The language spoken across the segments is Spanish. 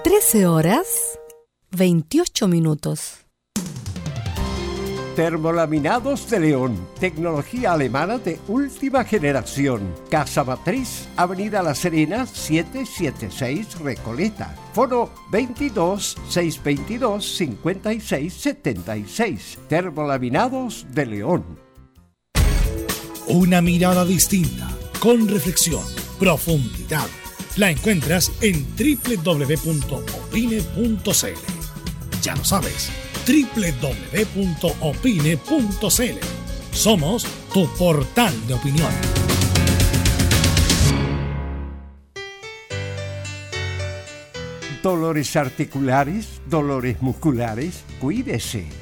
13 horas 28 minutos. Termolaminados de León, tecnología alemana de última generación. Casa Matriz, Avenida La Serena, 776 Recoleta. Foro 22 622 56 76. Termolaminados de León. Una mirada distinta, con reflexión, profundidad. La encuentras en www.opine.cl. Ya lo sabes www.opine.cl. Somos tu portal de opinión. Dolores articulares, dolores musculares, cuídese.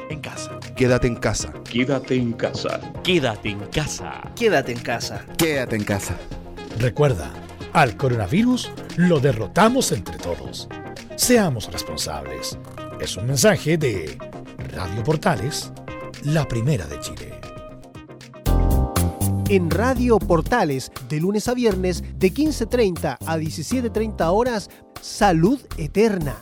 en casa. Quédate en casa. Quédate en casa. Quédate en casa. Quédate en casa. Quédate en casa. Recuerda, al coronavirus lo derrotamos entre todos. Seamos responsables. Es un mensaje de Radio Portales, la primera de Chile. En Radio Portales, de lunes a viernes, de 15.30 a 17.30 horas, Salud Eterna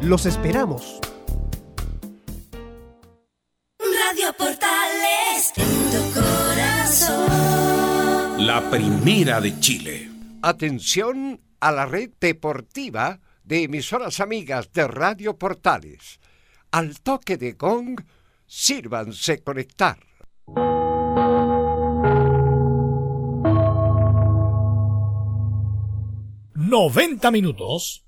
Los esperamos. Radio Portales en tu corazón. La primera de Chile. Atención a la red deportiva de emisoras amigas de Radio Portales. Al toque de gong, sírvanse conectar. ¡90 minutos!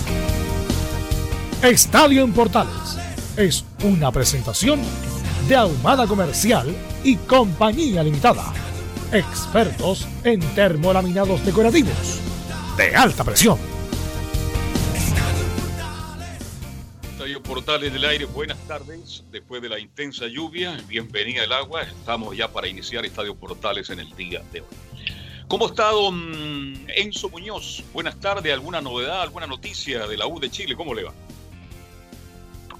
Estadio en Portales es una presentación de Ahumada Comercial y Compañía Limitada. Expertos en termolaminados decorativos de alta presión. Estadio Portales del Aire, buenas tardes. Después de la intensa lluvia, bienvenida el agua. Estamos ya para iniciar Estadio Portales en el día de hoy. ¿Cómo está don Enzo Muñoz? Buenas tardes, ¿alguna novedad, alguna noticia de la U de Chile? ¿Cómo le va?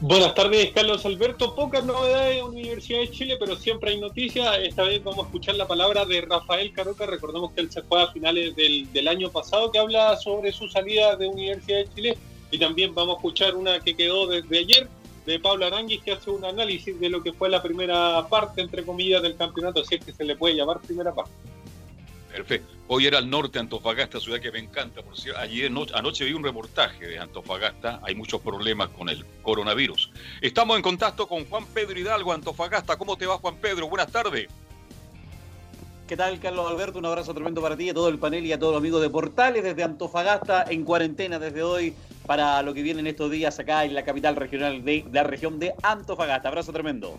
Buenas tardes, Carlos Alberto. Pocas novedades en Universidad de Chile, pero siempre hay noticias. Esta vez vamos a escuchar la palabra de Rafael Caroca. Recordemos que él se fue a finales del, año pasado, que habla sobre su salida de Universidad de Chile. Y también vamos a escuchar una que quedó desde ayer, de Pablo Aranguis, que hace un análisis de lo que fue la primera parte, entre comillas, del campeonato, si es que se le puede llamar primera parte. Perfecto. Hoy era al norte Antofagasta, ciudad que me encanta. Por cierto, ayer anoche vi un reportaje de Antofagasta. Hay muchos problemas con el coronavirus. Estamos en contacto con Juan Pedro Hidalgo, Antofagasta. ¿Cómo te va, Juan Pedro? Buenas tardes. ¿Qué tal, Carlos Alberto? Un abrazo tremendo para ti, a todo el panel y a todos los amigos de Portales desde Antofagasta, en cuarentena desde hoy, para lo que viene en estos días acá en la capital regional de la región de Antofagasta. Abrazo tremendo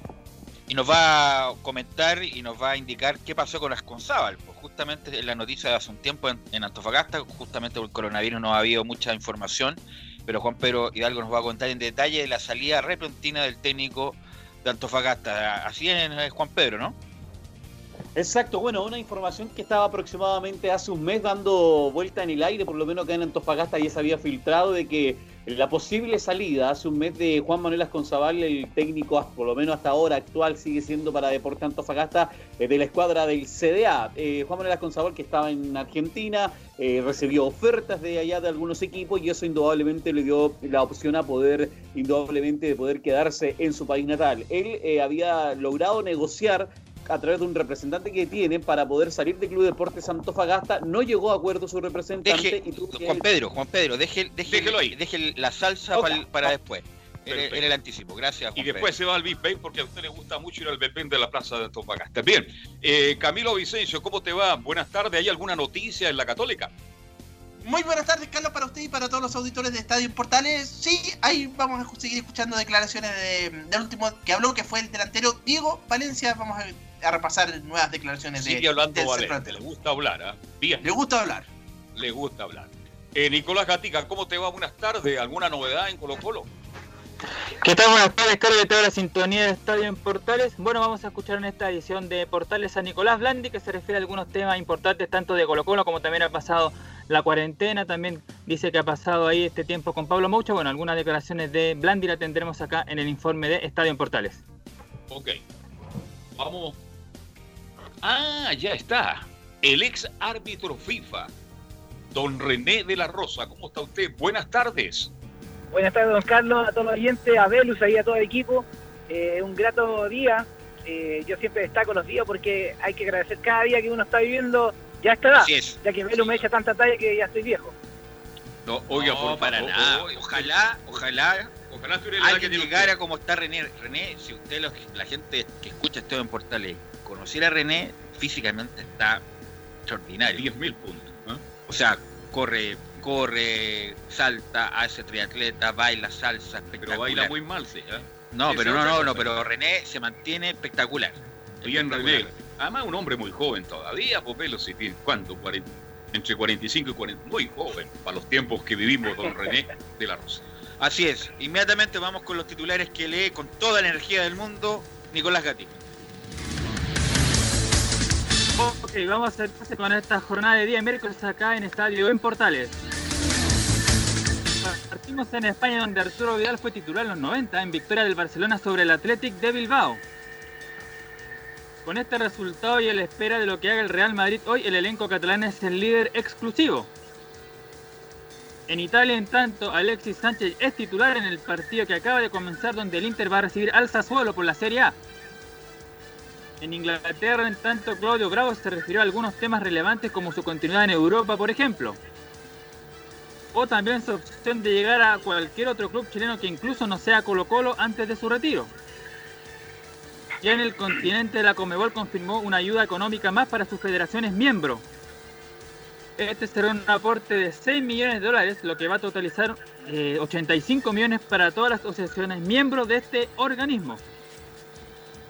y nos va a comentar y nos va a indicar qué pasó con las Conzábal. Pues justamente en la noticia de hace un tiempo en, Antofagasta, justamente por el coronavirus no ha habido mucha información, pero Juan Pedro Hidalgo nos va a contar en detalle la salida repentina del técnico de Antofagasta. Así es, Juan Pedro, ¿no? Exacto, bueno, una información que estaba aproximadamente hace un mes dando vuelta en el aire, por lo menos acá en Antofagasta ya se había filtrado de que la posible salida hace un mes de Juan Manuel Asconzabal, el técnico, por lo menos hasta ahora actual, sigue siendo para Deporte Antofagasta eh, de la escuadra del CDA. Eh, Juan Manuel Asconzabal, que estaba en Argentina, eh, recibió ofertas de allá de algunos equipos y eso indudablemente le dio la opción a poder, indudablemente, de poder quedarse en su país natal. Él había logrado negociar a través de un representante que tiene para poder salir del Club Deportes Antofagasta. No llegó a acuerdo su representante. y Juan Pedro, Juan Pedro, deje, déjelo ahí. Deje la salsa para, después. En, el anticipo. Gracias. Juan y después se va al Big Bang porque a usted le gusta mucho ir al Big Bang de la Plaza de Antofagasta. Bien, eh, Camilo Vicencio, ¿cómo te va? Buenas tardes. ¿Hay alguna noticia en la Católica? Muy buenas tardes, Carlos, para usted y para todos los auditores de Estadio Portales. Sí, ahí vamos a seguir escuchando declaraciones de, del último que habló, que fue el delantero Diego Valencia. Vamos a a repasar nuevas declaraciones Sigue de. hablando Valente, le gusta hablar, ¿ah? Bien. Le gusta hablar. Le gusta hablar. Eh, Nicolás Gatica, ¿cómo te va? Buenas tardes. ¿Alguna novedad en Colo Colo? ¿Qué tal? Buenas tardes, Carlos, de toda la sintonía de Estadio en Portales. Bueno, vamos a escuchar en esta edición de Portales a Nicolás Blandi, que se refiere a algunos temas importantes, tanto de Colo Colo como también ha pasado la cuarentena. También dice que ha pasado ahí este tiempo con Pablo Moucha. Bueno, algunas declaraciones de Blandi la tendremos acá en el informe de Estadio en Portales. Ok. Vamos Ah, ya está. El ex árbitro FIFA, don René de la Rosa. ¿Cómo está usted? Buenas tardes. Buenas tardes, don Carlos, a todos los oyentes, a Velus, ahí a todo el equipo. Eh, un grato día. Eh, yo siempre destaco los días porque hay que agradecer cada día que uno está viviendo ya está edad. Ya que Velus me echa tanta talla que ya estoy viejo. No, oiga, por para nada. Ojalá, ojalá Ojalá alguien llegara como está René. René, si usted, la gente que escucha esto en Portales, conociera a René, físicamente está extraordinario. 10.000 puntos. O sea, corre, corre, salta, hace triatleta, baila salsa, espectacular. Pero baila muy mal, sí. ¿eh? No, pero no, no, no, pero René se mantiene espectacular. Bien, René. Además, un hombre muy joven todavía, Popelo, si tiene, ¿cuánto? entre 45 y 40, muy joven para los tiempos que vivimos, don René de la Rosa. Así es, inmediatamente vamos con los titulares que lee con toda la energía del mundo Nicolás Gatica. Ok, vamos a hacer con esta jornada de día miércoles acá en Estadio en Portales. Partimos en España donde Arturo Vidal fue titular en los 90 en victoria del Barcelona sobre el Athletic de Bilbao. Con este resultado y a la espera de lo que haga el Real Madrid hoy, el elenco catalán es el líder exclusivo. En Italia, en tanto, Alexis Sánchez es titular en el partido que acaba de comenzar donde el Inter va a recibir al Sassuolo por la Serie A. En Inglaterra, en tanto, Claudio Bravo se refirió a algunos temas relevantes como su continuidad en Europa, por ejemplo. O también su opción de llegar a cualquier otro club chileno que incluso no sea Colo Colo antes de su retiro. Ya en el continente la Comebol confirmó una ayuda económica más para sus federaciones miembros. Este será un aporte de 6 millones de dólares, lo que va a totalizar 85 eh, millones para todas las asociaciones miembros de este organismo.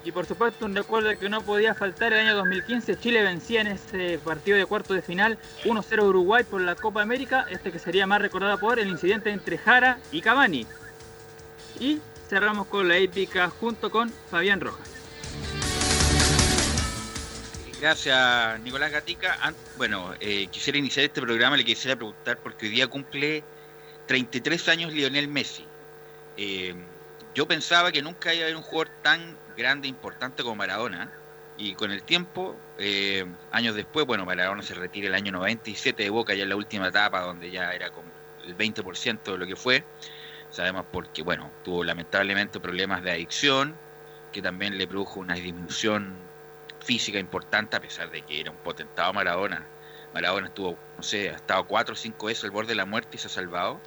Y por supuesto un recuerdo que no podía faltar el año 2015, Chile vencía en ese partido de cuarto de final 1-0 Uruguay por la Copa América, este que sería más recordado por el incidente entre Jara y Cavani. Y cerramos con la épica junto con Fabián Rojas. Gracias, Nicolás Gatica. Bueno, eh, quisiera iniciar este programa, le quisiera preguntar, porque hoy día cumple 33 años Lionel Messi. Eh, yo pensaba que nunca iba a haber un jugador tan grande, importante como Maradona. Y con el tiempo, eh, años después, bueno, Maradona se retira el año 97 de Boca, ya en la última etapa, donde ya era como el 20% de lo que fue. Sabemos porque, bueno, tuvo lamentablemente problemas de adicción, que también le produjo una disminución física importante, a pesar de que era un potentado Maradona. Maradona estuvo, no sé, ha estado cuatro o cinco veces al borde de la muerte y se ha salvado.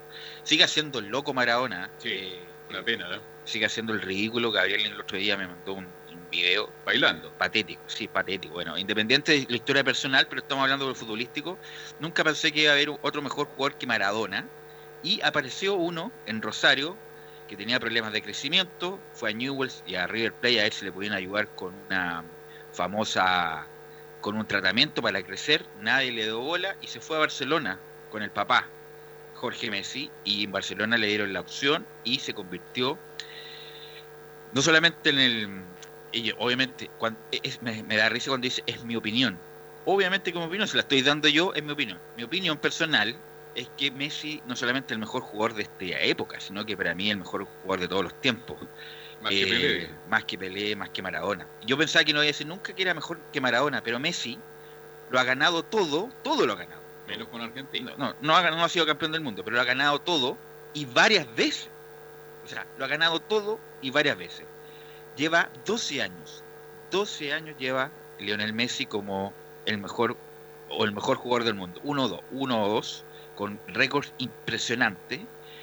Sigue siendo el loco Maradona. Sí, una pena, ¿no? Sigue haciendo el ridículo. Gabriel el otro día me mandó un, video. Bailando. Patético, sí, patético. Bueno, independiente de la historia personal, pero estamos hablando del futbolístico. Nunca pensé que iba a haber otro mejor jugador que Maradona. Y apareció uno en Rosario que tenía problemas de crecimiento. Fue a Newells y a River Plate a ver si le podían ayudar con una famosa. con un tratamiento para crecer. Nadie le dio bola y se fue a Barcelona con el papá. Jorge Messi y en Barcelona le dieron la opción y se convirtió no solamente en el. obviamente, cuando, me, da risa cuando dice es mi opinión. Obviamente, como opinión, se la estoy dando yo, es mi opinión. Mi opinión personal es que Messi no solamente el mejor jugador de esta época, sino que para mí el mejor jugador de todos los tiempos. Más que Pelé. Eh, más que Pelé, más que Maradona. Yo pensaba que no iba a decir nunca que era mejor que Maradona, pero Messi lo ha ganado todo, todo lo ha ganado. Menos con Argentina. No, no, ha, no ha sido campeón del mundo, pero lo ha ganado todo y varias veces. O sea, lo ha ganado todo y varias veces. Lleva 12 años. 12 años lleva Lionel Messi como el mejor o el mejor jugador del mundo. 1-2, 1-2, con récords impresionantes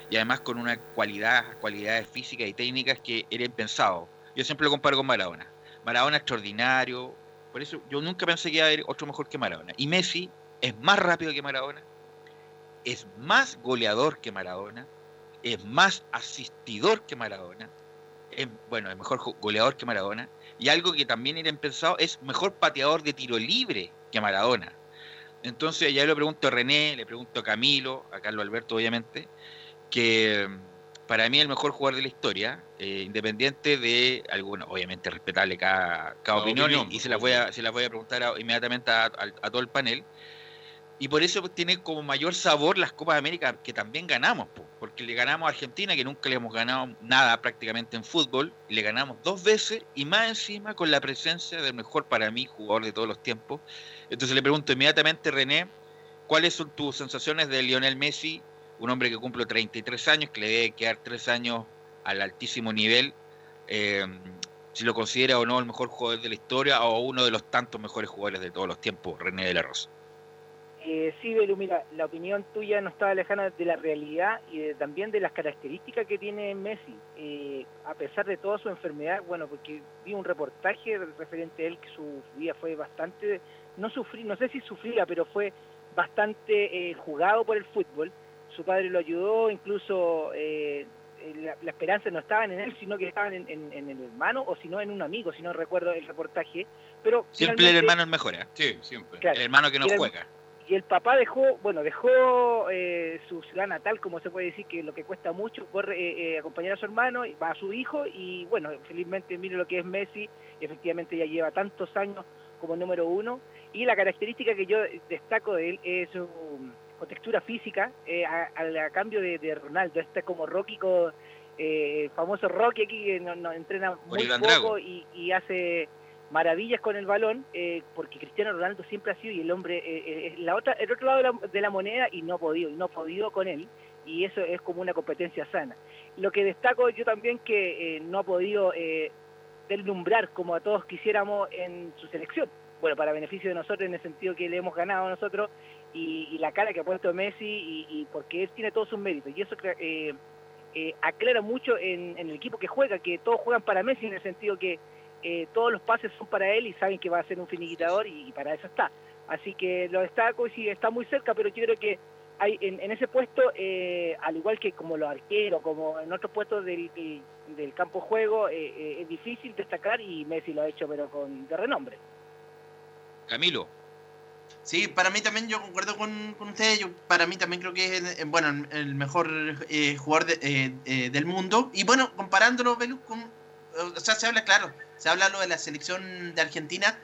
y además con una cualidad, cualidades físicas y técnicas que era impensado. Yo siempre lo comparo con Maradona. Maradona extraordinario, por eso yo nunca pensé que iba a haber otro mejor que Maradona. Y Messi es más rápido que Maradona, es más goleador que Maradona, es más asistidor que Maradona, es, bueno, es mejor goleador que Maradona, y algo que también era pensado, es mejor pateador de tiro libre que Maradona. Entonces ya le pregunto a René, le pregunto a Camilo, a Carlos Alberto obviamente, que mm, para mí el mejor jugador de la historia, eh, independiente de alguna, obviamente respetable cada, cada, opinión, y, se las voy a, se las voy a preguntar inmediatamente a, todo el panel, y por eso tiene como mayor sabor las Copas de América que también ganamos, porque le ganamos a Argentina, que nunca le hemos ganado nada prácticamente en fútbol, le ganamos dos veces y más encima con la presencia del mejor para mí jugador de todos los tiempos. Entonces le pregunto inmediatamente, René, ¿cuáles son tus sensaciones de Lionel Messi, un hombre que cumple 33 años, que le debe quedar tres años al altísimo nivel? Eh, si lo considera o no el mejor jugador de la historia o uno de los tantos mejores jugadores de todos los tiempos, René de la Rosa. Eh, sí, Belu, mira, la opinión tuya no estaba lejana de la realidad y también de las características que tiene Messi. Eh, a pesar de toda su enfermedad, bueno, porque vi un reportaje referente a él que su vida fue bastante, no sufrí, no sé si sufría, pero fue bastante eh, jugado por el fútbol. Su padre lo ayudó, incluso eh, la, esperanza no estaba en él, sino que estaban en, en, el hermano o si no en un amigo, si no recuerdo el reportaje. Pero siempre el hermano es mejor, Sí, siempre. el hermano que no juega y el papá dejó, bueno, dejó eh, su ciudad natal, como se puede decir, que lo que cuesta mucho, por eh, eh, acompañar a su hermano, va a su hijo, y bueno, felizmente mire lo que es Messi, efectivamente ya lleva tantos años como número uno, y la característica que yo destaco de él es su textura física, a, cambio de, Ronaldo, este como Rocky, famoso Rocky aquí, que no, entrena muy poco y, y hace maravillas con el balón, eh, porque Cristiano Ronaldo siempre ha sido y el hombre, eh, eh la otra, el otro lado de la, moneda y no ha podido, y no ha podido con él, y eso es como una competencia sana. Lo que destaco yo también que eh, no ha podido deslumbrar como a todos quisiéramos en su selección. Bueno, para beneficio de nosotros en el sentido que le hemos ganado a nosotros y, la cara que ha puesto Messi y, porque él tiene todos sus méritos y eso aclara mucho en, en el equipo que juega, que todos juegan para Messi en el sentido que eh, todos los pases son para él y saben que va a ser un finiquitador y, para eso está. Así que lo destaco y sí, está muy cerca, pero yo creo que hay en, ese puesto, eh, al igual que como los arqueros, como en otros puestos del, del, campo de juego, eh, es difícil destacar y Messi lo ha hecho, pero con de renombre. Camilo. Sí, para mí también yo concuerdo con, con ustedes. Yo, para mí también creo que es el, bueno, el mejor jugador del mundo. Y bueno, comparándolo, Velus, con. O sea, se habla, claro, se habla lo de la selección de Argentina.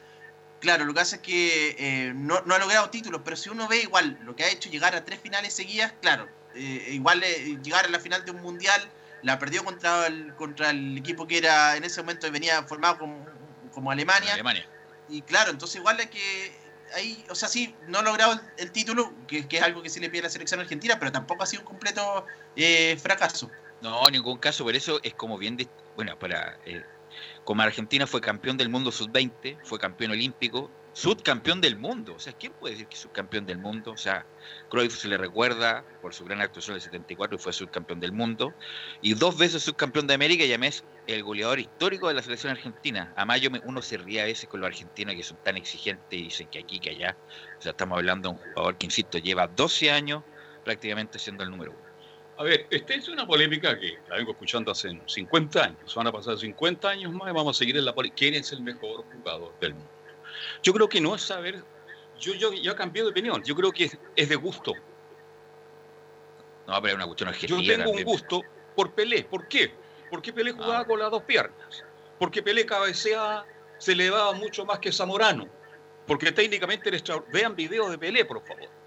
Claro, lo que hace es que eh, no, ha logrado títulos, pero si uno ve igual lo que ha hecho llegar a tres finales seguidas, claro, eh, igual eh, llegar a la final de un mundial, la perdió contra el, contra el equipo que era en ese momento venía formado como, como Alemania. Alemania. Y claro, entonces igual es que ahí, o sea, sí, no ha logrado el, título, que, es algo que sí le pide a la selección argentina, pero tampoco ha sido un completo fracaso. No, en ningún caso, por eso es como bien, bueno, para como Argentina fue campeón del mundo sub-20, fue campeón olímpico, subcampeón del mundo. O sea, ¿quién puede decir que es subcampeón del mundo? O sea, Cruyff se le recuerda por su gran actuación del 74 y fue subcampeón del mundo. Y dos veces subcampeón de América y es el goleador histórico de la selección argentina. A Mayo uno se ríe a veces con los argentinos que son tan exigentes y dicen que aquí, que allá. O sea, estamos hablando de un jugador que, insisto, lleva 12 años prácticamente siendo el número uno. A ver, esta es una polémica que la vengo escuchando hace 50 años. Van a pasar 50 años más y vamos a seguir en la polémica. ¿Quién es el mejor jugador del mundo? Yo creo que no es saber. Yo, yo, yo cambiado de opinión. Yo creo que es, de gusto. No, pero es una cuestión argentina. Yo tengo un gusto por Pelé. ¿Por qué? Porque Pelé jugaba ah. con las dos piernas. Porque Pelé cabeceaba, se elevaba mucho más que Zamorano. Porque técnicamente era Vean videos de Pelé, por favor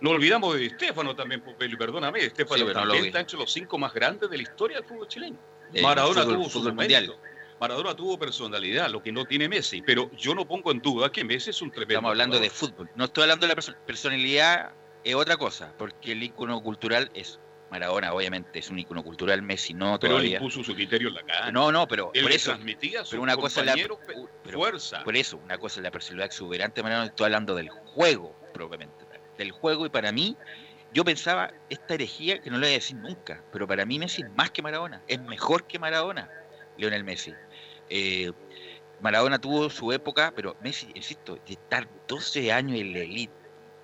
no olvidamos de Estefano también, perdóname, Estefano también está entre los cinco más grandes de la historia del fútbol chileno. Maradona tuvo su mundial. Maradona tuvo personalidad, lo que no tiene Messi, pero yo no pongo en duda que Messi es un tremendo. Estamos hablando de fútbol, no estoy hablando de la personalidad, es otra cosa, porque el ícono cultural es Maradona, obviamente, es un ícono cultural, Messi no pero todavía. Pero él puso su criterio en la cara. No, no, pero él por eso, transmitía pero una cosa la fuerza. Por eso, una cosa es la personalidad exuberante, Maradona, estoy hablando del juego propiamente del juego y para mí, yo pensaba esta herejía que no lo voy a decir nunca, pero para mí Messi es más que Maradona, es mejor que Maradona, Lionel Messi. Eh, Maradona tuvo su época, pero Messi, insisto, de estar 12 años en la elite,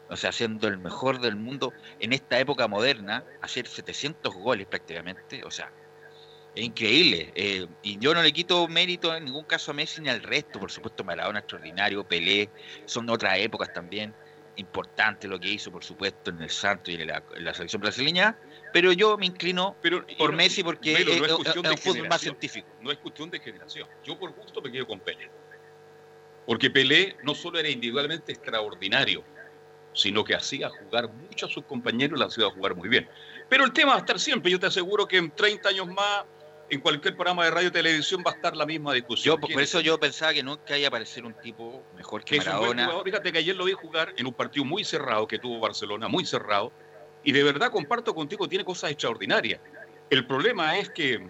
o sea, siendo el mejor del mundo en esta época moderna, hacer 700 goles prácticamente, o sea, es increíble. Eh, y yo no le quito mérito en ningún caso a Messi ni al resto, por supuesto, Maradona extraordinario, Pelé, son otras épocas también importante lo que hizo, por supuesto, en el Santo y en la, selección brasileña, pero yo me inclino por Messi porque es, un fútbol más científico. No es cuestión de generación. Yo por gusto me quedo con Pelé. Porque Pelé no solo era individualmente extraordinario, sino que hacía jugar mucho a sus compañeros y lo hacía jugar muy bien. Pero el tema va a estar siempre. Yo te aseguro que en 30 años más en cualquier programa de radio televisión va a estar la misma discusión. por eso yo pensaba que nunca iba a aparecer un tipo mejor que, Maradona. Fíjate que ayer lo vi jugar en un partido muy cerrado que tuvo Barcelona, muy cerrado, y de verdad comparto contigo, tiene cosas extraordinarias. El problema es que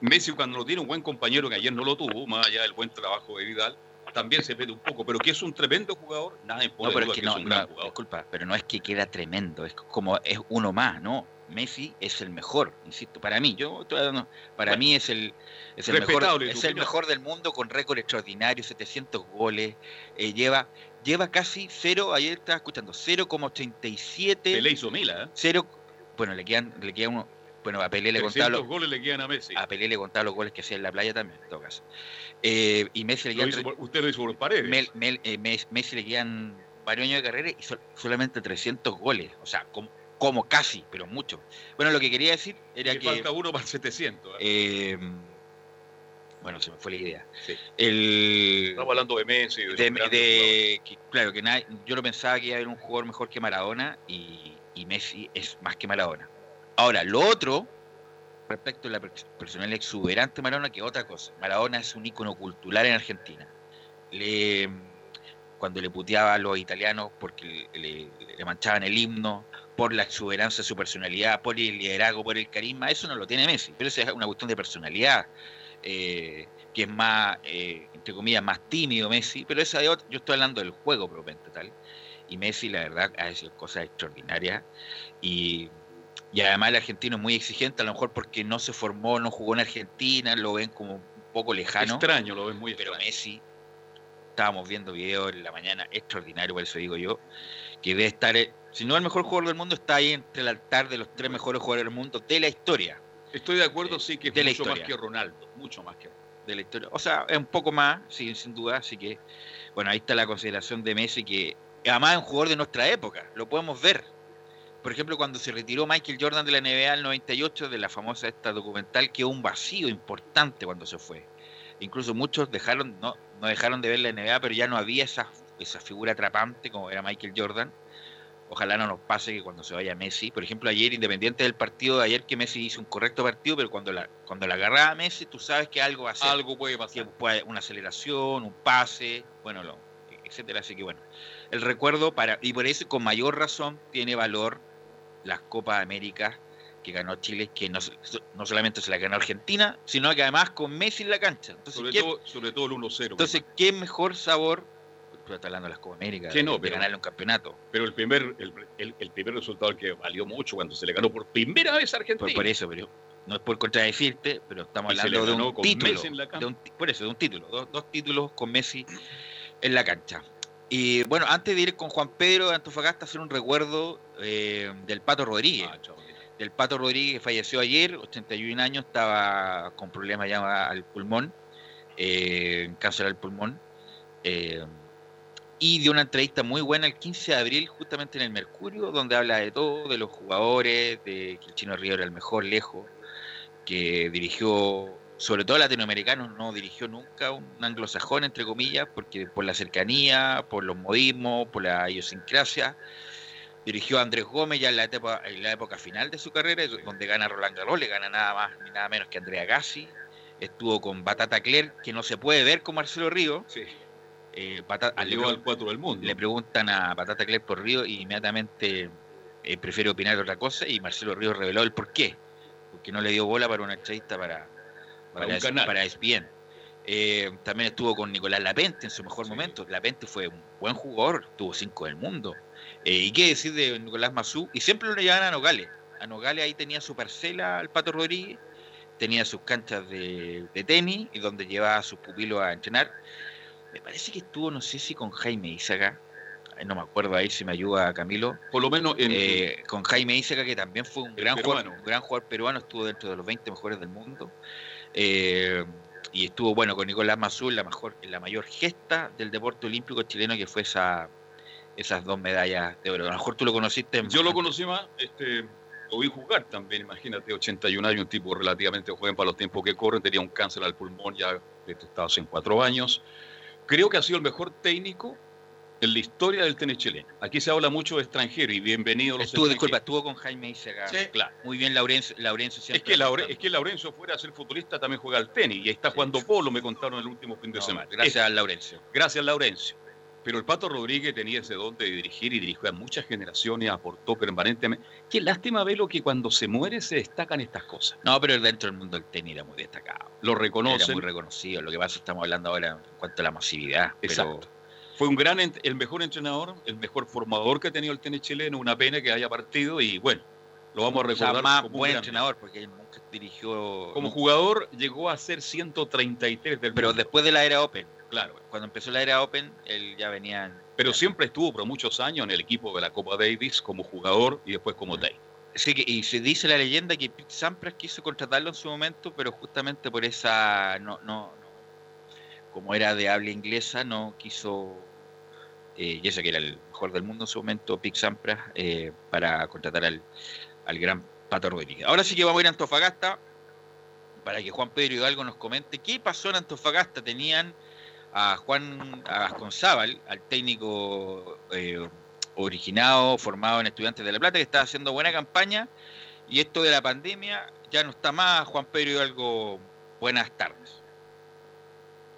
Messi cuando no tiene un buen compañero, que ayer no lo tuvo, más allá del buen trabajo de Vidal, también se pide un poco, pero que es un tremendo jugador, nada en no, pero es que, no, Disculpa, pero no es que queda tremendo, es como es uno más, ¿no? Messi es el mejor, insisto, para mí, yo para mí es el, es el mejor, es el mejor del mundo con récord extraordinario, 700 goles, eh, lleva lleva casi cero, ayer estaba escuchando, 0,87. Pelé hizo mila, ¿eh? Cero, bueno, le quedan, le quedan uno, bueno, a Pelé le contaba los goles le quedan a Messi. A Pelé le contaba los goles que hacía en la playa también, en todo caso. Eh, y Messi le quedan. usted lo hizo por paredes. Eh, Messi le quedan varios años de carrera y solamente 300 goles. O sea, como como casi, pero mucho. Bueno, lo que quería decir era que. Falta uno para 700. ¿eh? ¿eh? bueno, se me fue la idea. Estamos hablando de Messi. De, claro, que yo no pensaba que iba a haber un jugador mejor que Maradona y, Messi es más que Maradona. Ahora, lo otro, respecto a la personalidad exuberante de Maradona, que otra cosa. Maradona es un ícono cultural en Argentina. Le, cuando le puteaba a los italianos porque le manchaban el himno, por la exuberancia de su personalidad, por el liderazgo, por el carisma, eso no lo tiene Messi, pero eso es una cuestión de personalidad, eh, que es más, eh, entre comillas, más tímido Messi, pero esa yo estoy hablando del juego propiamente tal, y Messi la verdad ha hecho cosas extraordinarias, y, y además el argentino es muy exigente, a lo mejor porque no se formó, no jugó en Argentina, lo ven como poco lejano. Extraño, lo ves muy Pero extraño. Messi, estábamos viendo videos en la mañana, extraordinario, por eso digo yo, que debe estar, eh, si no el mejor jugador del mundo, está ahí entre el altar de los tres mejores jugadores del mundo de la historia. Estoy de acuerdo, sí, que es mucho más que Ronaldo, mucho más que de la historia. O sea, es un poco más, sí, sin duda. Así que, bueno, ahí está la consideración de Messi, que además es un jugador de nuestra época, lo podemos ver. Por ejemplo, cuando se retiró Michael Jordan de la NBA en el 98, de la famosa esta documental, quedó un vacío importante cuando se fue. Incluso muchos dejaron, no, no dejaron de ver la NBA, pero ya no había esa, esa figura atrapante como era Michael Jordan. Ojalá no nos pase que cuando se vaya Messi, por ejemplo, ayer, independiente del partido de ayer, que Messi hizo un correcto partido, pero cuando la, cuando la agarraba a Messi, tú sabes que algo va a hacer. Algo puede pasar. Puede- una aceleración, un pase, bueno, lo, etcétera. Así que bueno, el recuerdo para, y por eso con mayor razón tiene valor las Copas América que ganó Chile, que no, no solamente se la ganó Argentina, sino que además con Messi en la cancha. Entonces, Sobre ¿qué, todo, sobre todo el 1-0. entonces, ¿qué mejor sabor? Tú estás hablando de las Copas América, Sí, no, de, pero- ganarle un campeonato. Pero el primer, el, el- el primer resultado que valió mucho cuando se le ganó por primera vez a Argentina. Por, por eso, pero no es por contradecirte, pero estamos Y hablando de un título. De un por eso, de un título. Dos, dos títulos con Messi en la cancha. Y bueno, antes de ir con Juan Pedro de Antofagasta, hacer un recuerdo eh, del Pato Rodríguez. Ah, del Pato Rodríguez que falleció ayer, 81 años, estaba con problemas ya al pulmón, eh, cáncer al pulmón. eh, y dio una entrevista muy buena el 15 de abril, justamente en el Mercurio, donde habla de todo, de los jugadores, de que el Chino Río era el mejor lejos, que dirigió, sobre todo latinoamericanos, no dirigió nunca un anglosajón, entre comillas, porque por la cercanía, por los modismos, por la idiosincrasia. Dirigió a Andrés Gómez ya en la, época, en la época final de su carrera, donde gana Roland Garros, le gana nada más ni nada menos que Andrea Gassi. Estuvo con Batata Clerc, que no se puede ver con Marcelo Río. Sí. Eh, pregun- al 4 del mundo. le preguntan a Batata Clerc por Río y inmediatamente eh, prefiere opinar otra cosa y Marcelo Río reveló el por qué. Porque no le dio bola para una entrevista para, Para para, un canal. para ESPN. Eh, también estuvo con Nicolás Lapente en su mejor momento. Lapente fue un buen jugador, tuvo cinco del mundo. Eh, ¿Y qué decir de Nicolás Mazú? Y siempre lo llevaban a Nogales. A Nogales ahí tenía su parcela al Pato Rodríguez, tenía sus canchas de, de tenis y donde llevaba a sus pupilos a entrenar. Me parece que estuvo, no sé si con Jaime Isaga, eh, no me acuerdo ahí si me ayuda Camilo. Por lo menos en, Eh, con Jaime Isaga, que también fue un gran, jugador, peruano. un gran jugador peruano, estuvo dentro de los 20 mejores del mundo. Eh, y estuvo, bueno, con Nicolás Mazú en la, mejor, la mayor gesta del deporte olímpico chileno, que fue esa, esas dos medallas de oro. A lo mejor tú lo conociste. en- Yo lo conocí más, este, lo vi jugar también, imagínate, 81 años, un tipo relativamente joven para los tiempos que corren, tenía un cáncer al pulmón ya detectado hace cuatro años. Creo que ha sido el mejor técnico en la historia del tenis chileno. Aquí se habla mucho de extranjero y bienvenido a los Estuvo, disculpa, extranjeros. estuvo con Jaime Isaga. Sí, claro. Muy bien, Laurencio, Laurencio Es que, Laure- es que Laurencio fuera a ser futbolista también juega al tenis y ahí está jugando polo, me contaron el último fin de No, semana. gracias Es- a Laurencio. Gracias, Laurencio. Pero el Pato Rodríguez tenía ese don de dirigir y dirigió a muchas generaciones, aportó permanentemente. Qué lástima verlo que cuando se muere se destacan estas cosas. No, pero dentro del mundo del tenis era muy destacado. Lo Era reconocen. muy reconocido. Lo que pasa es que estamos hablando ahora en cuanto a la masividad. pero- Exacto. Fue un gran, el mejor entrenador, el mejor formador que ha tenido el tenis chileno. Una pena que haya partido y bueno, lo vamos a o sea, recordar más como buen entrenador, porque dirigió. Como jugador llegó a ser 133 del pero mundo. después de la era Open. Claro. Cuando empezó la era Open, él ya venía. en- Pero siempre estuvo por muchos años en el equipo de la Copa Davis como jugador y después como técnico. Sí, que- y se dice la leyenda que Pete Sampras quiso contratarlo en su momento, pero justamente por esa. No, no, no- como era de habla inglesa, no quiso. eh, y eso que era el mejor del mundo en su momento, Pete Sampras, eh, para contratar al, al gran Pato Rodríguez. Ahora sí que vamos a ir a Antofagasta para que Juan Pedro Hidalgo nos comente qué pasó en Antofagasta. Tenían a Juan a Vasconzábal, al técnico eh, originado, formado en Estudiantes de La Plata, que está haciendo buena campaña. Y esto de la pandemia ya no está más. Juan Pedro Hidalgo, buenas tardes.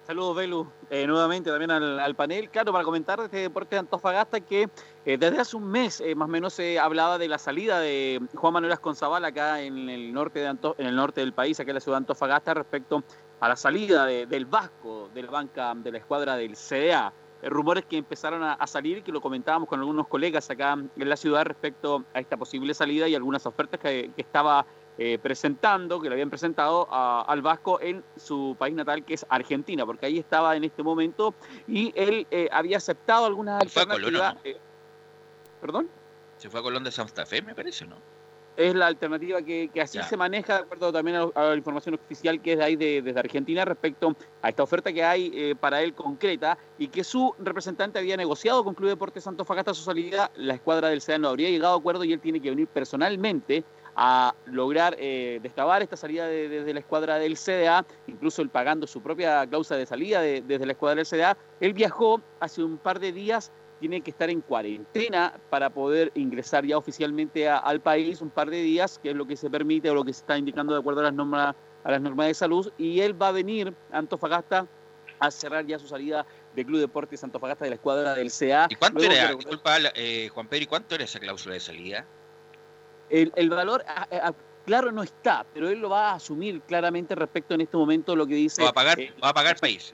Saludos, Velu, eh, nuevamente también al, panel. Claro, para comentar este deporte de Antofagasta que eh, desde hace un mes más o menos se hablaba de la salida de Juan Manuel Asconzabal acá en el norte de Anto- en el norte del país, acá en la ciudad de Antofagasta, respecto a la salida de- del Vasco de la banca de la escuadra del CDA. Eh, rumores que empezaron a, a salir que lo comentábamos con algunos colegas acá en la ciudad respecto a esta posible salida y algunas ofertas que, que estaba eh, presentando, que le habían presentado a- al Vasco en su país natal, que es Argentina, porque ahí estaba en este momento y él eh, había aceptado algunas Fue a Colón, alternativas. ¿no? eh, ¿Perdón? Se fue a Colón de Santa Fe, me parece, ¿no? Es la alternativa que, que así Ya. se maneja, de acuerdo también a, a la información oficial que es de ahí de- desde Argentina respecto a esta oferta que hay eh, para él concreta y que su representante había negociado con Club Deportes Antofagasta su salida. La escuadra del SEDA no habría llegado a acuerdo y él tiene que venir personalmente a lograr eh, destrabar esta salida de- desde la escuadra del CDA, incluso él pagando su propia cláusula de salida de- desde la escuadra del CDA. Él viajó hace un par de días tiene que estar en cuarentena para poder ingresar ya oficialmente a- al país un par de días, que es lo que se permite o lo que se está indicando de acuerdo a las normas a las normas de salud y él va a venir a Antofagasta a cerrar ya su salida de Club Deportes Antofagasta de la escuadra del CA. ¿Y cuánto Luego era, disculpa, eh, Juan Pedro, ¿y cuánto era esa cláusula de salida? El, el valor, a- a- claro, no está, pero él lo va a asumir claramente respecto en este momento lo que dice. Lo va a pagar, eh, va a pagar país.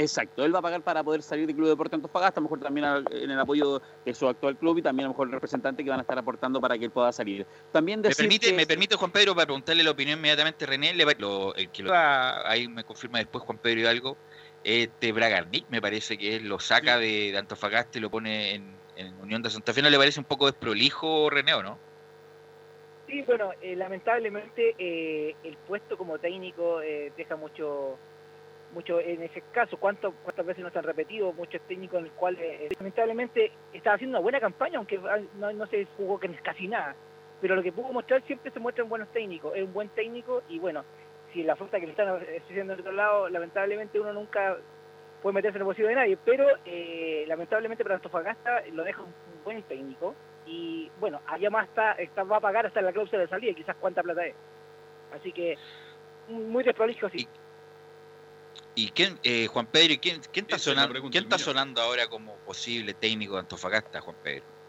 Exacto, él va a pagar para poder salir del Club Deportes Antofagasta, a lo mejor también al- en el apoyo de su actual club y también a lo mejor el representante que van a estar aportando para que él pueda salir. También Me permite, que- me permite Juan Pedro para preguntarle la opinión inmediatamente René, le va- lo- el que lo ahí me confirma después Juan Pedro Hidalgo, este Bragarnik me parece que él lo saca de, de Antofagasta y lo pone en, en Unión de Santa Fe, ¿no le parece un poco desprolijo René o no? Sí, bueno, eh, lamentablemente eh, el puesto como técnico eh, deja mucho mucho en ese caso. ¿Cuánto, ¿Cuántas veces nos han repetido muchos técnicos en el cual eh, lamentablemente estaba haciendo una buena campaña, aunque no, no se jugó casi nada? Pero lo que pudo mostrar siempre se muestran buenos técnicos. Es un buen técnico y bueno, si la oferta que le están haciendo del otro lado, lamentablemente uno nunca puede meterse en el bolsillo de nadie, pero eh, lamentablemente para Antofagasta lo deja un, buen técnico y bueno, allá más está, va a pagar hasta la cláusula de salida, quizás cuánta plata es. Así que muy desprolijo, sí. ¿Y quién, eh, Juan Pedro, ¿y quién, quién está, sonando, quién está sonando ahora como posible técnico de Antofagasta, Juan Pedro?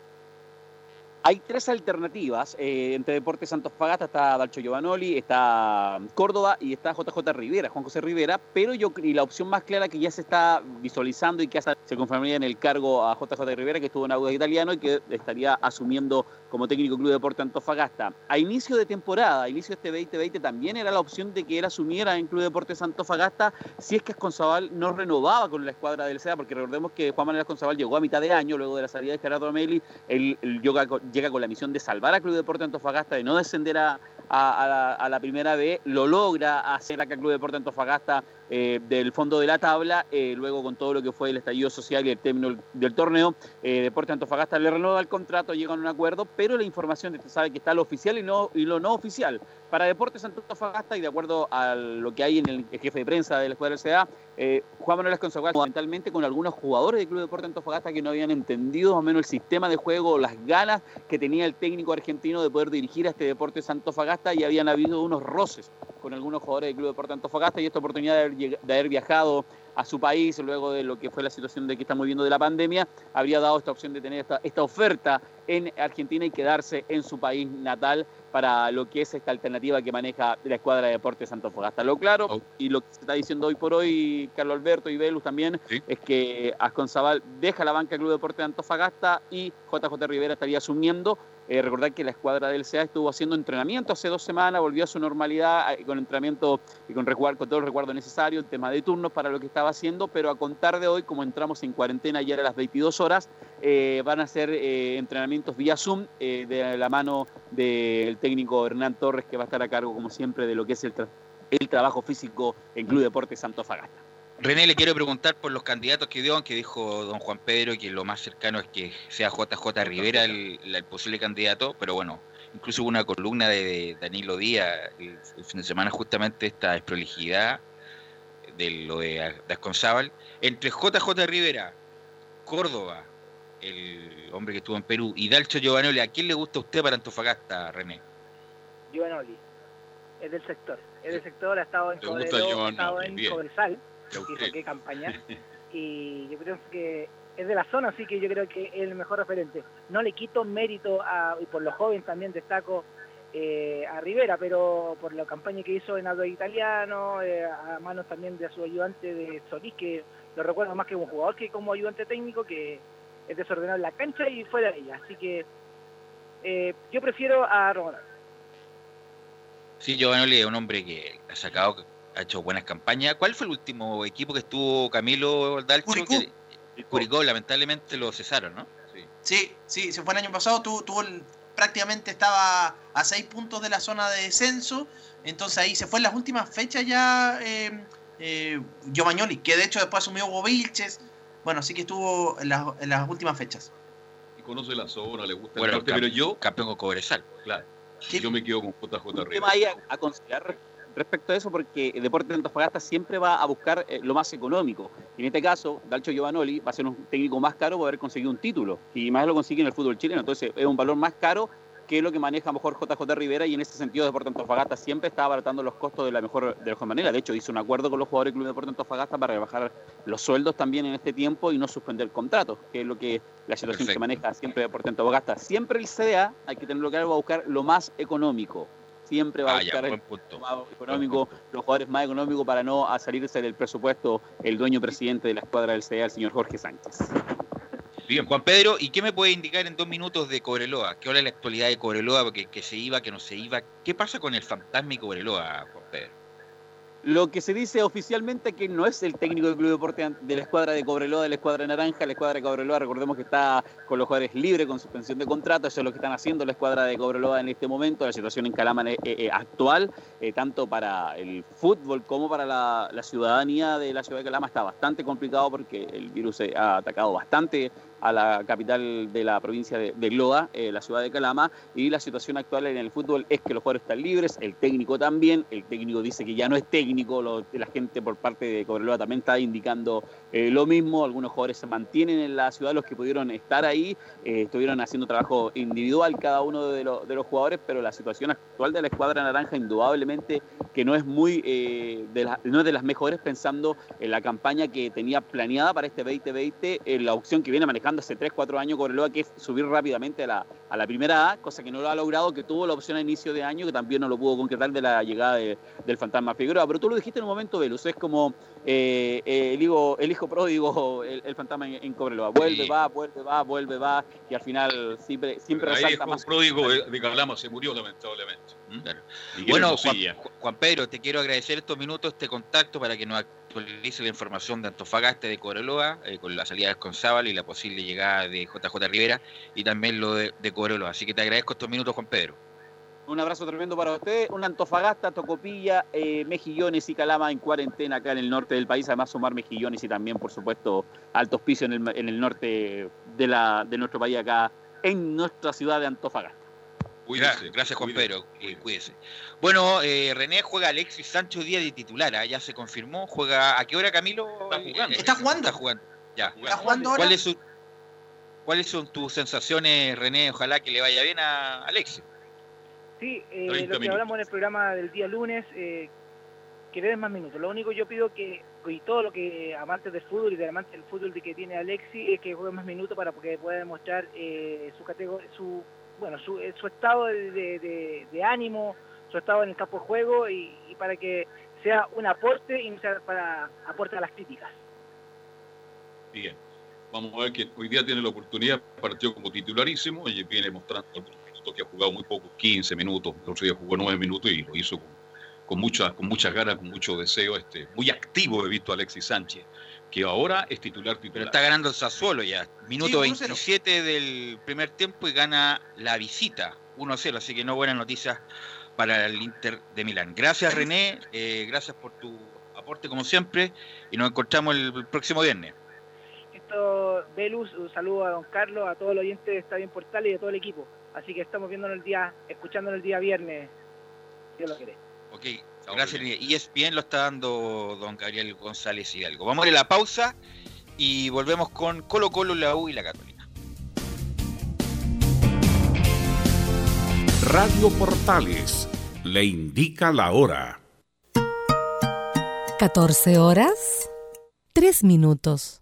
Hay tres alternativas. eh, entre Deportes Antofagasta está Dalcho Giovanoli, está Córdoba y está JJ Rivera, Juan José Rivera. Pero yo y la opción más clara que ya se está visualizando y que se confirmaría en el cargo a JJ Rivera, que estuvo en Audax Italiano y que estaría asumiendo como técnico Club Deporte Antofagasta. A inicio de temporada, a inicio de este 2020, también era la opción de que él asumiera en Club Deportes Antofagasta si es que Esconzabal no renovaba con la escuadra del SEA, porque recordemos que Juan Manuel Esconzabal llegó a mitad de año, luego de la salida de Gerardo Ameli, él llega, con, llega con la misión de salvar a Club Deporte Antofagasta, de no descender a, a- la primera B, lo logra hacer acá Club Deporte Antofagasta eh, del fondo de la tabla, eh, luego con todo lo que fue el estallido social y el término del, torneo, eh, Deporte Antofagasta le renueva el contrato, llegan a un acuerdo, pero la información usted sabe que está lo oficial y, no, y lo no oficial. Para Deportes Antofagasta y de acuerdo a lo que hay en el, jefe de prensa de la escuadra del eh, Juan Manuel Esconzabal fundamentalmente con algunos jugadores del Club Deporte Antofagasta que no habían entendido más o menos el sistema de juego las ganas que tenía el técnico argentino de poder dirigir a este Deportes Antofagasta y habían habido unos roces con algunos jugadores del Club Deporte Antofagasta y esta oportunidad de haber, de haber viajado a su país luego de lo que fue la situación de que estamos viviendo de la pandemia, habría dado esta opción de tener esta, esta oferta en Argentina y quedarse en su país natal para lo que es esta alternativa que maneja la escuadra de deportes Antofagasta. Lo claro, y lo que se está diciendo hoy por hoy, Carlos Alberto y Velus también, es que Asconzabal deja la banca del Club de Deportes de Antofagasta y JJ Rivera estaría asumiendo. Eh, recordar que la escuadra del CA estuvo haciendo entrenamiento hace dos semanas, volvió a su normalidad eh, con entrenamiento y con, con todo el recuerdo necesario, el tema de turnos para lo que estaba haciendo, pero a contar de hoy, como entramos en cuarentena ayer a las 22 horas, eh, van a ser eh, entrenamientos vía Zoom eh, de la mano del técnico Hernán Torres, que va a estar a cargo, como siempre, de lo que es el, tra- el trabajo físico en Club Deportes Antofagasta. René, le quiero preguntar por los candidatos que dio, aunque dijo don Juan Pedro que lo más cercano es que sea JJ Rivera el, el posible candidato, pero bueno, incluso hubo una columna de Danilo Díaz el, el fin de semana justamente esta desprolijidad de lo de, Asconzábal. Entre JJ Rivera, Córdoba, el hombre que estuvo en Perú, y Dalcho Giovanoli, ¿a quién le gusta a usted para Antofagasta, René? Giovanoli. Es del sector. Es del sector, ha estado en ¿Te gusta Cobreloa, ha estado en. Cobresal. Hizo qué campaña. y yo creo que es de la zona, así que yo creo que es el mejor referente. No le quito mérito, a, y por los jóvenes también destaco eh, a Rivera, pero por la campaña que hizo en Aldo Italiano, eh, a manos también de su ayudante de Solís, que lo recuerdo más que como jugador que como ayudante técnico, que es desordenado en la cancha y fuera de ella. Así que eh, yo prefiero a Román. Sí, Giovanni es un hombre que ha sacado, ha hecho buenas campañas. ¿Cuál fue el último equipo que estuvo Camilo Dalcho? Curicó. Curicó, lamentablemente lo cesaron, ¿no? Sí, sí, se fue el año pasado, tuvo, tuvo prácticamente estaba a seis puntos de la zona de descenso, entonces ahí se fue en las últimas fechas ya eh, eh, Giovagnoli, que de hecho después asumió Hugo Vilches, bueno, así que estuvo en las, en las últimas fechas. Y conoce la zona, le gusta Bueno, el norte, pero yo, campeón con Cobresal. claro, yo me quedo con JJ Un tema ahí a, a considerar respecto a eso porque el deporte de Antofagasta siempre va a buscar eh, lo más económico. Y en este caso, Dalcho Giovanoli va a ser un técnico más caro por haber conseguido un título. Y más lo consigue en el fútbol chileno. Entonces es un valor más caro que lo que maneja a lo mejor JJ Rivera y en ese sentido Deporte Antofagasta siempre está abaratando los costos de la mejor de la mejor manera. De hecho, hizo un acuerdo con los jugadores del Club Deporte Antofagasta para rebajar los sueldos también en este tiempo y no suspender contratos, que es lo que la situación que maneja siempre Deporte Antofagasta. Siempre el CDA, hay que tenerlo claro, va a buscar lo más económico. Siempre va a Ah, ya, buscar el punto. más económico, los jugadores más económicos para no a salirse del presupuesto el dueño presidente de la escuadra del CDA, el señor Jorge Sánchez. Bien, Juan Pedro, ¿y qué me puede indicar en dos minutos de Cobreloa? ¿Qué hora es la actualidad de Cobreloa? Porque que se iba, que no se iba. ¿Qué pasa con el fantasma y Cobreloa, Juan Pedro? Lo que se dice oficialmente que no es el técnico del Club Deporte de la escuadra de Cobreloa, de la escuadra naranja, la escuadra de Cobreloa, recordemos que está con los jugadores libres, con suspensión de contrato, eso es lo que están haciendo la escuadra de Cobreloa en este momento, la situación en Calama eh, eh, actual, eh, tanto para el fútbol como para la, la ciudadanía de la ciudad de Calama está bastante complicado porque el virus eh, ha atacado bastante a la capital de la provincia de, de eh, la ciudad de Calama, y la situación actual en el fútbol es que los jugadores están libres, el técnico también, el técnico dice que ya no es técnico, la gente por parte de Cobreloa también está indicando eh, lo mismo, algunos jugadores se mantienen en la ciudad, los que pudieron estar ahí, eh, estuvieron haciendo trabajo individual cada uno de, los- jugadores, pero la situación actual de la escuadra naranja indudablemente que no es muy de la- no es de las mejores pensando en la campaña que tenía planeada para este 2020, en la opción que viene manejando hace 3, 4 años Cobreloa, que es subir rápidamente a la, a la primera A, cosa que no lo ha logrado, que tuvo la opción a inicio de año, que también no lo pudo concretar de la llegada de- del fantasma Figueroa. Pero tú lo dijiste en un momento, Velus, es como eh, eh, el, hijo, el hijo pródigo, el, el fantasma en, en Cobreloa. Vuelve, Sí. va, vuelve, va, vuelve, va, y al final siempre, siempre Ahí resalta el más. pródigo de, de Calama se murió lamentablemente. Claro. Que Bueno, Juan. Juan Pedro, te quiero agradecer estos minutos, este contacto para que nos actualice la información de Antofagasta de Cobreloa, eh, con la salida de Esconzábal y la posible llegada de JJ Rivera y también lo de, de. Así que te agradezco estos minutos, Juan Pedro. Un abrazo tremendo para ustedes. Un Antofagasta, Tocopilla, eh, Mejillones y Calama en cuarentena acá en el norte del país. Además, sumar Mejillones y también, por supuesto, Alto Hospicio en el, norte de nuestro país, acá en nuestra ciudad de Antofagasta. Gracias, gracias Juan Pedro, y cuídese. Bueno, eh, René juega Alexis Sancho día de titular, ¿ah? ya se confirmó. Juega ¿A qué hora Camilo? Está jugando. Está jugando. Está jugando. Ya. Está jugando ahora. ¿Cuáles son, ¿Cuáles son tus sensaciones, René? Ojalá que le vaya bien a Alexis. Sí, eh, 30 lo que minutos. hablamos en el programa del día lunes, eh, que le den más minutos. Lo único yo pido que, y todo lo que amantes del fútbol y de amantes del fútbol de que tiene Alexi, es que juegue más minutos para que pueda demostrar eh, su categoría, su, bueno, su, eh, su estado de, ánimo, su estado en el campo de juego y, para que sea un aporte y sea para aporte a las críticas. Bien. Vamos a ver que hoy día tiene la oportunidad, partió como titularísimo y viene mostrando que ha jugado muy pocos, 15 minutos, el otro día jugó 9 minutos y lo hizo con, muchas con muchas ganas, con mucho deseo, este, muy activo he visto a Alexis Sánchez, que ahora es titular Pero titular. está ganando el Sassuolo ya. Minuto Sí, 1-0. 27 del primer tiempo y gana la visita 1-0. Así que no buenas noticias para el Inter de Milán. Gracias René, eh, gracias por tu aporte como siempre y nos encontramos el próximo viernes. Esto, Velus, un saludo a don Carlos, a todos los oyentes de Estadio Portal y de todo el equipo. Así que estamos viéndonos el día, escuchándonos el día viernes, si Dios lo quiere. Ok, gracias. Y es bien lo está dando don Gabriel González Hidalgo. Vamos a ir a la pausa y volvemos con Colo Colo, la U y la Católica. Radio Portales le indica la hora. 14 horas, 3 minutos.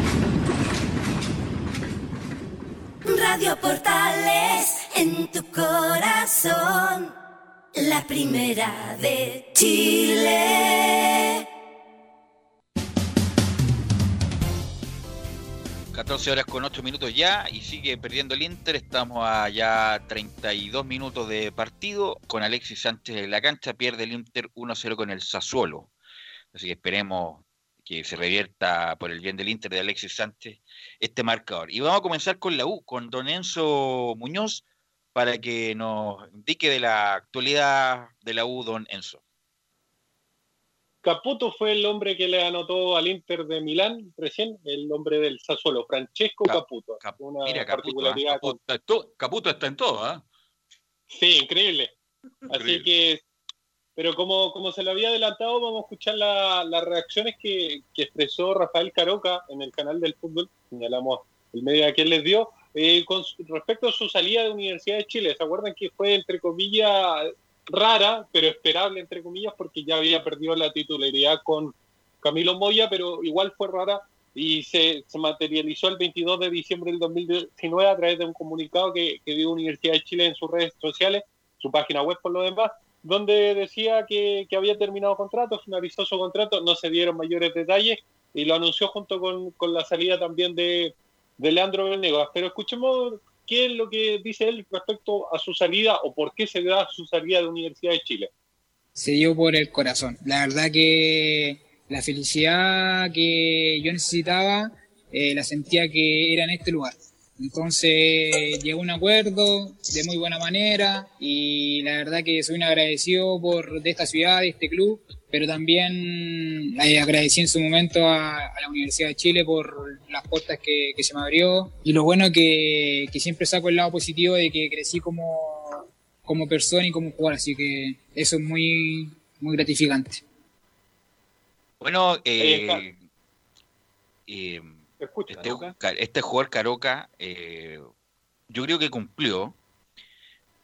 Radio Portales en tu corazón, la primera de Chile. 14 horas con 8 minutos ya y sigue perdiendo el Inter. Estamos a ya 32 minutos de partido con Alexis Sánchez en la cancha. Pierde el Inter 1-0 con el Sassuolo. Así que esperemos que se revierta por el bien del Inter de Alexis Sánchez este marcador. Y vamos a comenzar con la U, con don Enzo Muñoz, para que nos indique de la actualidad de la U, don Enzo. Caputo fue el hombre que le anotó al Inter de Milán recién, el hombre del Sassuolo, Francesco Caputo. mira, Caputo, Caputo, está en todo, ¿ah? Sí, increíble. Así que pero como, como se lo había adelantado, vamos a escuchar las reacciones que, expresó Rafael Caroca en el canal del fútbol, señalamos el medio a quien les dio, eh, con respecto a su salida de Universidad de Chile. ¿Se acuerdan que fue, entre comillas, rara, pero esperable, entre comillas, porque ya había perdido la titularidad con Camilo Moya, pero igual fue rara y se, se materializó el 22 de diciembre del 2019 a través de un comunicado que, que dio Universidad de Chile en sus redes sociales su página web por lo demás, donde decía que, había terminado contrato, finalizó su contrato, no se dieron mayores detalles y lo anunció junto con, la salida también de, Leandro Venegas. Pero escuchemos qué es lo que dice él respecto a su salida o por qué se da su salida de Universidad de Chile. Se dio por el corazón. La verdad que la felicidad que yo necesitaba eh, la sentía que era en este lugar. Entonces llegó un acuerdo de muy buena manera y la verdad que soy un agradecido por de esta ciudad, de este club, pero también eh, agradecí en su momento a, la Universidad de Chile por las puertas que, se me abrió y lo bueno que, que, siempre saco el lado positivo de que crecí como, como persona y como jugador, así que eso es muy, muy gratificante. Bueno, eh, eh este, este, jugador Caroca, eh, yo creo que cumplió.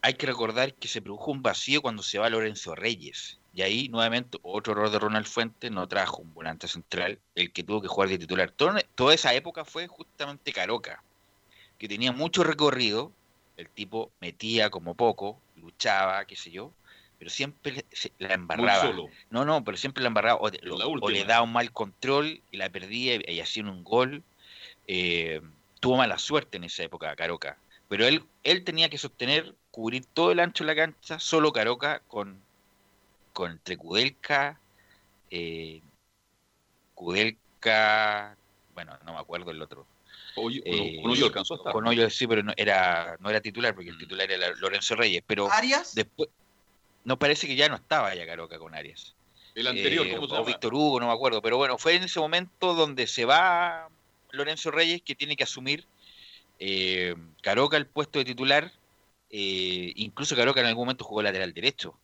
Hay que recordar que se produjo un vacío cuando se va Lorenzo Reyes. Y ahí, nuevamente, otro error de Ronald Fuentes, no trajo un volante central, el que tuvo que jugar de titular. toda esa época fue justamente Caroca, que tenía mucho recorrido, el tipo metía como poco, luchaba, qué sé yo, pero siempre la embarraba. No, no, pero siempre la embarraba. O, le daba un mal control y la perdía y, hacía un gol. Eh, tuvo mala suerte en esa época, Caroca. Pero él, él tenía que sostener, cubrir todo el ancho de la cancha, solo Caroca, con, con entre Kudelka, eh, Kudelka, bueno, no me acuerdo el otro. Eh, con Hoyo alcanzó a estar. Con Hoyo sí, pero no era, no era titular, porque el mm. titular era Lorenzo Reyes. Pero ¿Arias? Después, no parece que ya no estaba ya Caroca con Arias. El anterior, eh, ¿cómo se O Víctor Hugo, no me acuerdo. Pero bueno, fue en ese momento donde se va Lorenzo Reyes que tiene que asumir eh, Caroca el puesto de titular. Eh, incluso Caroca en algún momento jugó lateral derecho.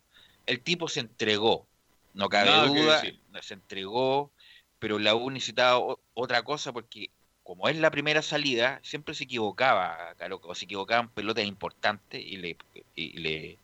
El tipo se entregó, no cabe duda, se entregó, pero la U necesitaba otra cosa porque como es la primera salida, siempre se equivocaba Caroca, o se equivocaban pelotas importantes y le, y le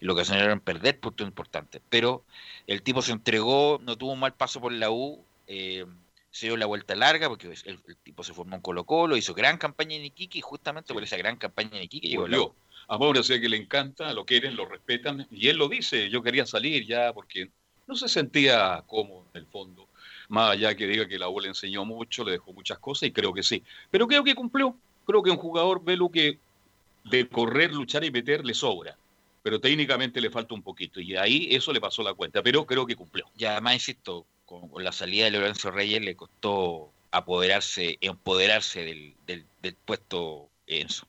y lo era perder puntos importantes. Pero el tipo se entregó, no tuvo un mal paso por la U, eh, se dio la vuelta larga porque el, tipo se formó en Colo Colo, hizo gran campaña en Iquique y justamente por esa gran campaña en Iquique llegó la U. A Mauro sé que le encanta, lo quieren, lo respetan, y él lo dice, yo quería salir ya porque no se sentía cómodo en el fondo más allá que diga que la U le enseñó mucho, le dejó muchas cosas, y creo que sí. Pero creo que cumplió. Creo que un jugador, lo que de correr, luchar y meter le sobra. Pero técnicamente le falta un poquito. Y ahí eso le pasó la cuenta. Pero creo que cumplió. Y además, insisto, con, la salida de Lorenzo Reyes le costó apoderarse, empoderarse del, del, puesto Enzo.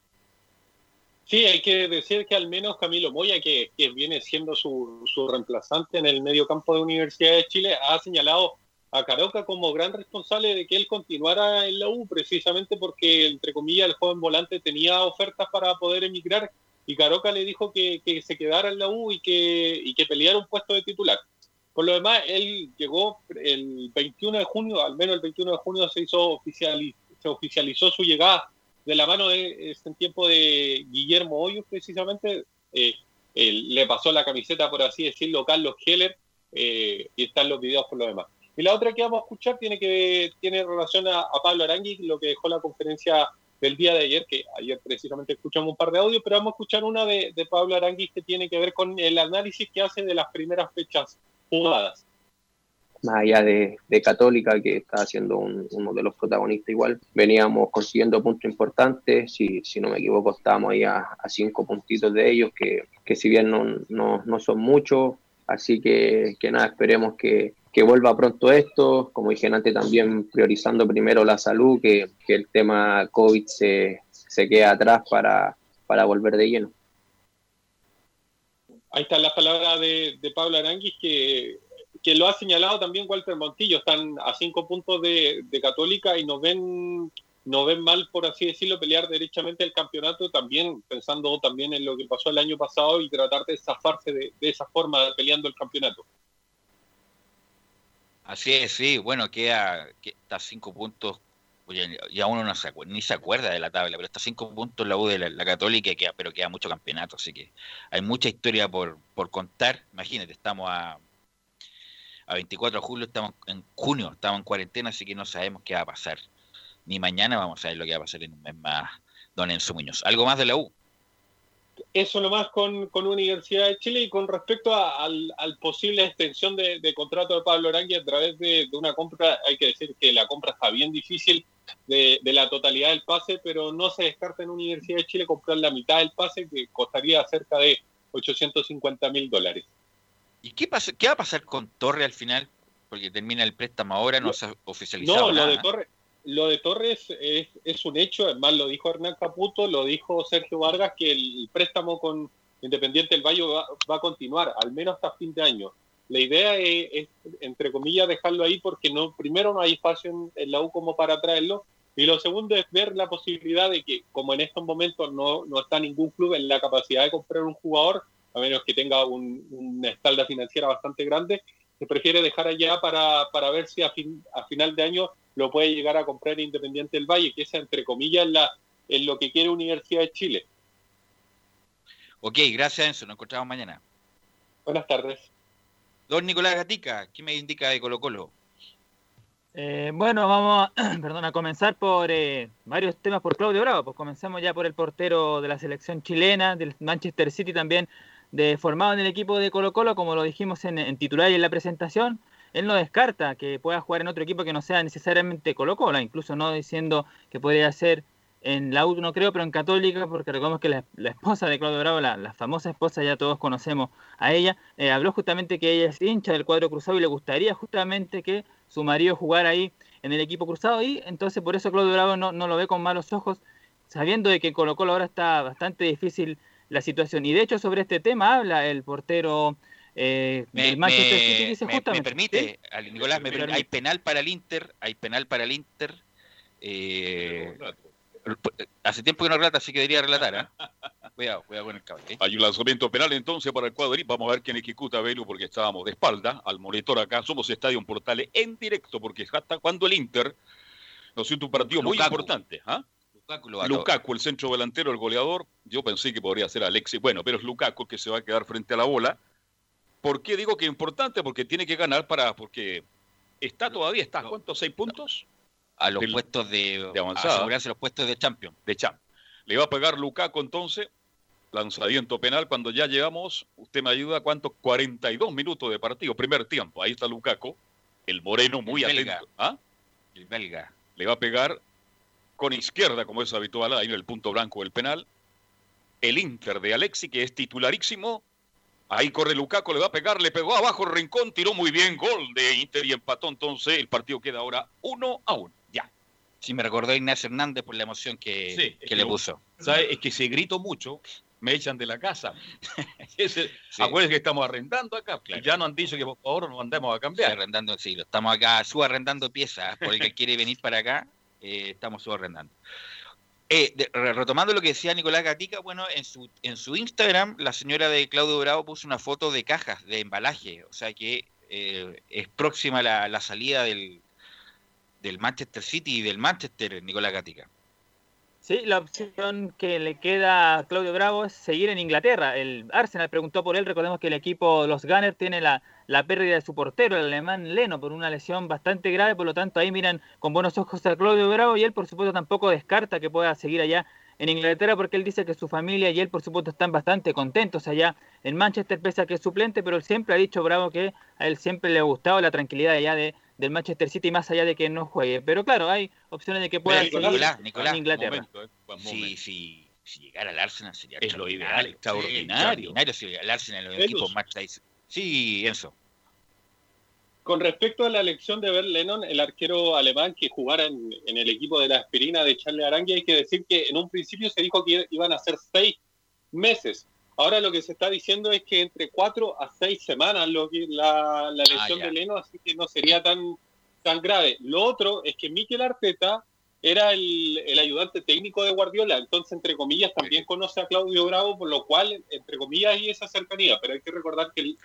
Sí, hay que decir que al menos Camilo Moya, que, que viene siendo su, su, reemplazante en el medio campo de Universidad de Chile, ha señalado a Caroca como gran responsable de que él continuara en la U, precisamente porque, entre comillas, el joven volante tenía ofertas para poder emigrar y Caroca le dijo que, se quedara en la U y que, y que peleara un puesto de titular. Por lo demás, él llegó el 21 de junio, al menos el 21 de junio se hizo oficial, se oficializó su llegada de la mano de, este, tiempo de Guillermo Hoyos, precisamente. Eh, le pasó la camiseta, por así decirlo, Carlos Heller, eh, y están los videos por lo demás. Y la otra que vamos a escuchar tiene que tiene relación a, Pablo Arangui, lo que dejó la conferencia del día de ayer, que ayer precisamente escuchamos un par de audios, pero vamos a escuchar una de, Pablo Arangui que tiene que ver con el análisis que hace de las primeras fechas jugadas. Más allá de, Católica, que está siendo uno de los protagonistas igual, veníamos consiguiendo puntos importantes, si, si no me equivoco estábamos ahí a, cinco puntitos de ellos, que, que si bien no, no, no son muchos, así que, que nada, esperemos que, que vuelva pronto esto, como dije antes, también priorizando primero la salud, que, el tema COVID se, se quede atrás para, para volver de lleno. Ahí están las palabras de, Pablo Aranguis, que, que, lo ha señalado también Walter Montillo. Están a cinco puntos de, Católica y nos ven, nos ven mal, por así decirlo, pelear derechamente el campeonato, también pensando también en lo que pasó el año pasado y tratar de zafarse de, de esa forma, peleando el campeonato. Así es, sí, bueno, queda, está cinco puntos, ya uno no se ni se acuerda de la tabla, pero está cinco puntos la U de la, Católica, queda, pero queda mucho campeonato, así que hay mucha historia por, por contar. Imagínate, estamos a, a 24 de julio, estamos en junio, estamos en cuarentena, así que no sabemos qué va a pasar. Ni mañana vamos a ver lo que va a pasar en un mes más, don Enzo Muñoz. ¿Algo más de la U? Eso nomás con, con Universidad de Chile y con respecto a, al, posible extensión de, contrato de Pablo Arangui a través de, una compra, hay que decir que la compra está bien difícil de, la totalidad del pase, pero no se descarta en Universidad de Chile comprar la mitad del pase que costaría cerca de 850 mil dólares. ¿Y qué, pasa, qué va a pasar con Torre al final? Porque termina el préstamo ahora, no, se ha oficializado. No, lo de Torre, lo de Torres es, un hecho, además lo dijo Hernán Caputo, lo dijo Sergio Vargas, que el préstamo con Independiente del Valle va, a continuar, al menos hasta fin de año. La idea es, entre comillas, dejarlo ahí porque no, primero no hay espacio en, la U como para traerlo, y lo segundo es ver la posibilidad de que, como en estos momentos no, no está ningún club en la capacidad de comprar un jugador, a menos que tenga un, una espalda financiera bastante grande, se prefiere dejar allá para, para ver si a, fin, a final de año lo puede llegar a comprar Independiente del Valle, que esa, entre comillas, la, es lo que quiere Universidad de Chile. Ok, gracias Enzo, nos encontramos mañana. Buenas tardes. Don Nicolás Gatica, ¿qué me indica de Colo Colo? Eh, bueno, vamos a, perdón, a comenzar por eh, varios temas por Claudio Bravo. Pues comencemos ya por el portero de la selección chilena, del Manchester City también, de, formado en el equipo de Colo Colo, como lo dijimos en, en titular y en la presentación él no descarta que pueda jugar en otro equipo que no sea necesariamente Colo Colo, incluso no diciendo que podría ser en la U, no creo, pero en Católica, porque recordemos que la, esposa de Claudio Bravo, la, famosa esposa, ya todos conocemos a ella, eh, habló justamente que ella es hincha del cuadro cruzado y le gustaría justamente que su marido jugara ahí en el equipo cruzado y entonces por eso Claudio Bravo no, no lo ve con malos ojos, sabiendo de que Colo Colo ahora está bastante difícil la situación. Y de hecho sobre este tema habla el portero eh, me, permite, Nicolás, hay penal para el Inter, hay penal para el Inter. Eh, hace tiempo que no relata, así que debería relatar. ¿eh? Cuidado, cuidado con el cable. ¿eh? Hay un lanzamiento penal entonces para el cuadro. Vamos a ver quién ejecuta a Velu porque estábamos de espalda al monitor acá. Somos Estadio Portales en directo porque hasta cuando el Inter nos siente un partido muy importante. ¿ah? Lukaku, el centro delantero, el goleador. Yo pensé que podría ser Alexis. Bueno, pero es Lukaku que se va a quedar frente a la bola ¿Por qué digo que es importante? Porque tiene que ganar para. Porque está todavía, está, ¿cuántos? ¿Seis puntos? A los puestos de, de avanzada. asegurarse los puestos de champion. De champ. Le va a pegar Lukaku entonces, lanzamiento penal, cuando ya llevamos, usted me ayuda, ¿cuántos? 42 minutos de partido, primer tiempo. Ahí está Lukaku, el moreno muy atento. ¿Ah? El belga. Le va a pegar con izquierda, como es habitual, ahí en el punto blanco del penal. El Inter de Alexi, que es titularísimo, Ahí corre Lukaku, le va a pegar, le pegó abajo el rincón, tiró muy bien, gol de Inter y empató. Entonces el partido queda ahora uno a uno. Ya. Sí, me recordó Ignacio Hernández por la emoción que, que le puso. ¿Sabes? Es que se grito mucho, me echan de la casa. Acuérdense que estamos arrendando acá. Ya nos han dicho que por favor nos andemos a cambiar. Sí, arrendando, sí, estamos acá subarrendando piezas. Por el que quiere venir para acá, eh, estamos subarrendando. Eh, retomando lo que decía Nicolás Gatica, bueno, en su, en su Instagram la señora de Claudio Bravo puso una foto de cajas de embalaje, o sea que eh, es próxima la, la salida del, del Manchester City y del Manchester, Nicolás Gatica. Sí, la opción que le queda a Claudio Bravo es seguir en Inglaterra. El Arsenal preguntó por él. Recordemos que el equipo, los Gunners, tiene la, pérdida de su portero, el alemán Leno, por una lesión bastante grave. Por lo tanto, ahí miran con buenos ojos a Claudio Bravo y él, por supuesto, tampoco descarta que pueda seguir allá en Inglaterra porque él dice que su familia y él, por supuesto, están bastante contentos allá en Manchester, pese a que es suplente, pero él siempre ha dicho Bravo que a él siempre le ha gustado la tranquilidad allá de del Manchester City más allá de que no juegue. Pero claro, hay opciones de que pueda seguir en Inglaterra. Eh, sí, sí, si llegara al Arsenal sería es lo ideal, extraordinario. extraordinario si el Arsenal es un equipo match Sí, Enzo. Con respecto a la elección de Bert Lennon, el arquero alemán que jugara en, el equipo de la aspirina de Charles Arangui, hay que decir que en un principio se dijo que iban a ser seis meses. Ahora lo que se está diciendo es que entre cuatro a seis semanas lo que, la, la ah, lesión de Leno, así que no sería tan, tan grave. Lo otro es que Mikel Arteta era el, el, ayudante técnico de Guardiola, entonces, entre comillas, también conoce a Claudio Bravo, por lo cual, entre comillas, hay esa cercanía, pero hay que recordar que el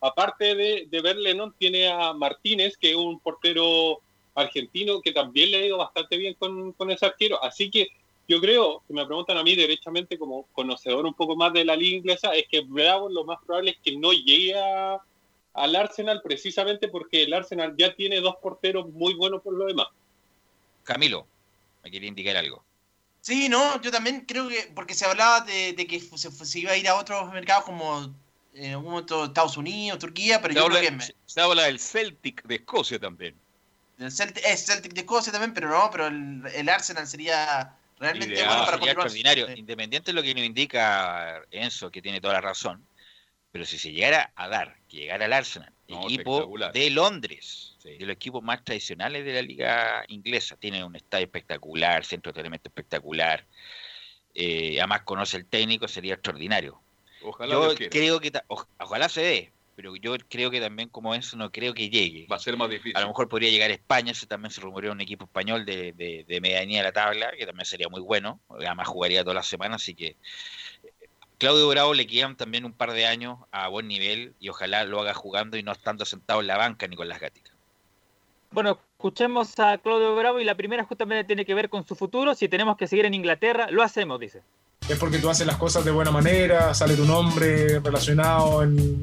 aparte de, de ver Lennon, tiene a Martínez, que es un portero argentino que también le ha ido bastante bien con, con ese arquero, así que yo creo, que me preguntan a mí derechamente como conocedor un poco más de la liga inglesa, es que Bravo lo más probable es que no llegue al Arsenal precisamente porque el Arsenal ya tiene dos porteros muy buenos por lo demás. Camilo, me quería indicar algo. Sí, no, yo también creo que, porque se hablaba de, de que se, se, iba a ir a otros mercados como en algún momento Estados Unidos, Turquía, pero se yo habla, creo que... Me... Se habla del Celtic de Escocia también. El Celtic, es Celtic de Escocia también, pero no, pero el, el Arsenal sería realmente Ideal, bueno para sería extraordinario. Sí. Independiente de lo que nos indica Enzo, que tiene toda la razón, pero si se llegara a dar, que llegara al Arsenal, No, equipo de Londres, de los equipos más tradicionales de la liga inglesa, tiene un estadio espectacular, centro de entrenamiento espectacular, eh, además conoce el técnico, sería extraordinario. Ojalá yo creo que, o- ojalá se dé, pero yo creo que también como Enzo no creo que llegue. Va a ser más difícil. A lo mejor podría llegar a España, eso también se rumoreó un equipo español de, de, de medianía de la tabla, que también sería muy bueno, además jugaría todas las semanas, así que eh, Claudio Bravo le quedan también un par de años a buen nivel y ojalá lo haga jugando y no estando sentado en la banca ni con las gaticas. Bueno, escuchemos a Claudio Bravo y la primera justamente tiene que ver con su futuro. Si tenemos que seguir en Inglaterra, lo hacemos, dice. es porque tú haces las cosas de buena manera, sale tu nombre relacionado en,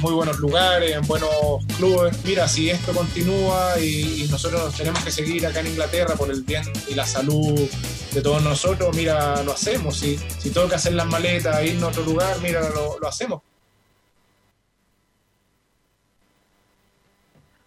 muy buenos lugares, en buenos clubes. Mira, si esto continúa y, nosotros tenemos que seguir acá en Inglaterra por el bien y la salud de todos nosotros, mira, lo hacemos. Si, si tengo que hacer las maletas, irnos a otro lugar, mira, lo hacemos.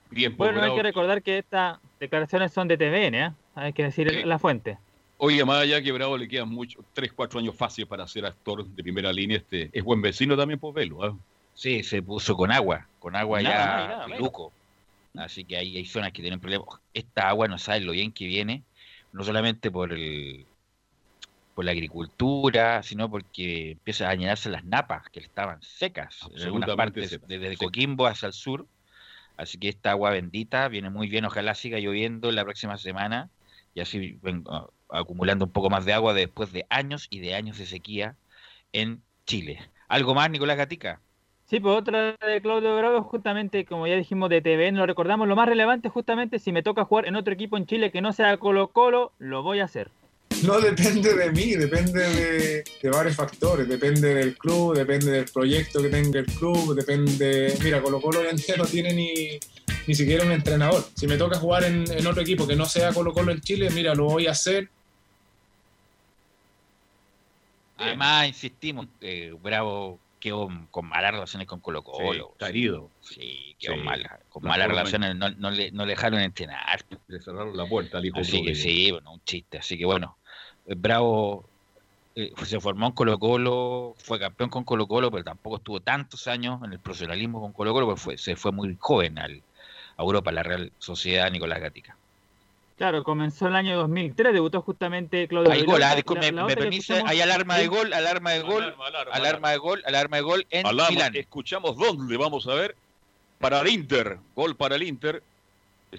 Bien, pues, Bueno, hay que recordar que estas declaraciones son de TVN, ¿eh? Hay que decir Sí. la fuente. Oye, más allá que Bravo le quedan mucho, 3, 4 años fáciles para ser actor de primera línea, este es buen vecino también por Velo. ¿ah? Sí, se puso con agua, con agua Nada ya piluco. Así que hay, hay zonas que tienen problemas. Esta agua no sabe lo bien que viene, no solamente por el por la agricultura, sino porque empiezan a llenarse las napas que estaban secas en algunas partes, desde. Coquimbo hacia el sur. Así que esta agua bendita viene muy bien, ojalá siga lloviendo la próxima semana y así ven- a- acumulando un poco más de agua después de años y de años de sequía en Chile. ¿Algo más, Nicolás Gatica? Sí, pues otra de Claudio Bravo, justamente, como ya dijimos, de TVN, lo recordamos, lo más relevante, justamente, si me toca jugar en otro equipo en Chile que no sea Colo Colo, lo voy a hacer. No depende de mí, depende de, de varios factores, depende del club, depende del proyecto que tenga el club, depende... Mira, Colo Colo hoy en día no tiene ni, ni siquiera un entrenador. Si me toca jugar en, en otro equipo que no sea Colo Colo en Chile, mira, lo voy a hacer. Además, insistimos, eh, Bravo quedó con malas relaciones con Colo Colo. Sí, está herido. Sí, quedó Sí. mala, con La malas relaciones, no, no le, no le dejaron entrenar. Le cerraron la puerta al hijo Así que sí, bueno, un chiste. Así que bueno, Bravo eh, se formó en Colo Colo, fue campeón con Colo Colo, pero tampoco estuvo tantos años en el profesionalismo con Colo Colo, porque fue, se fue muy joven al, a Europa, a la Real Sociedad Nicolás Gatica. Claro, comenzó el año 2003, debutó justamente Claudio Hay gol, ah, disculpe, me, permite, escuchamos- hay alarma de gol, alarma de gol, alarma de gol, alarma de gol en Alarma, Milán. Escuchamos dónde, vamos a ver. Para el Inter, gol para el Inter.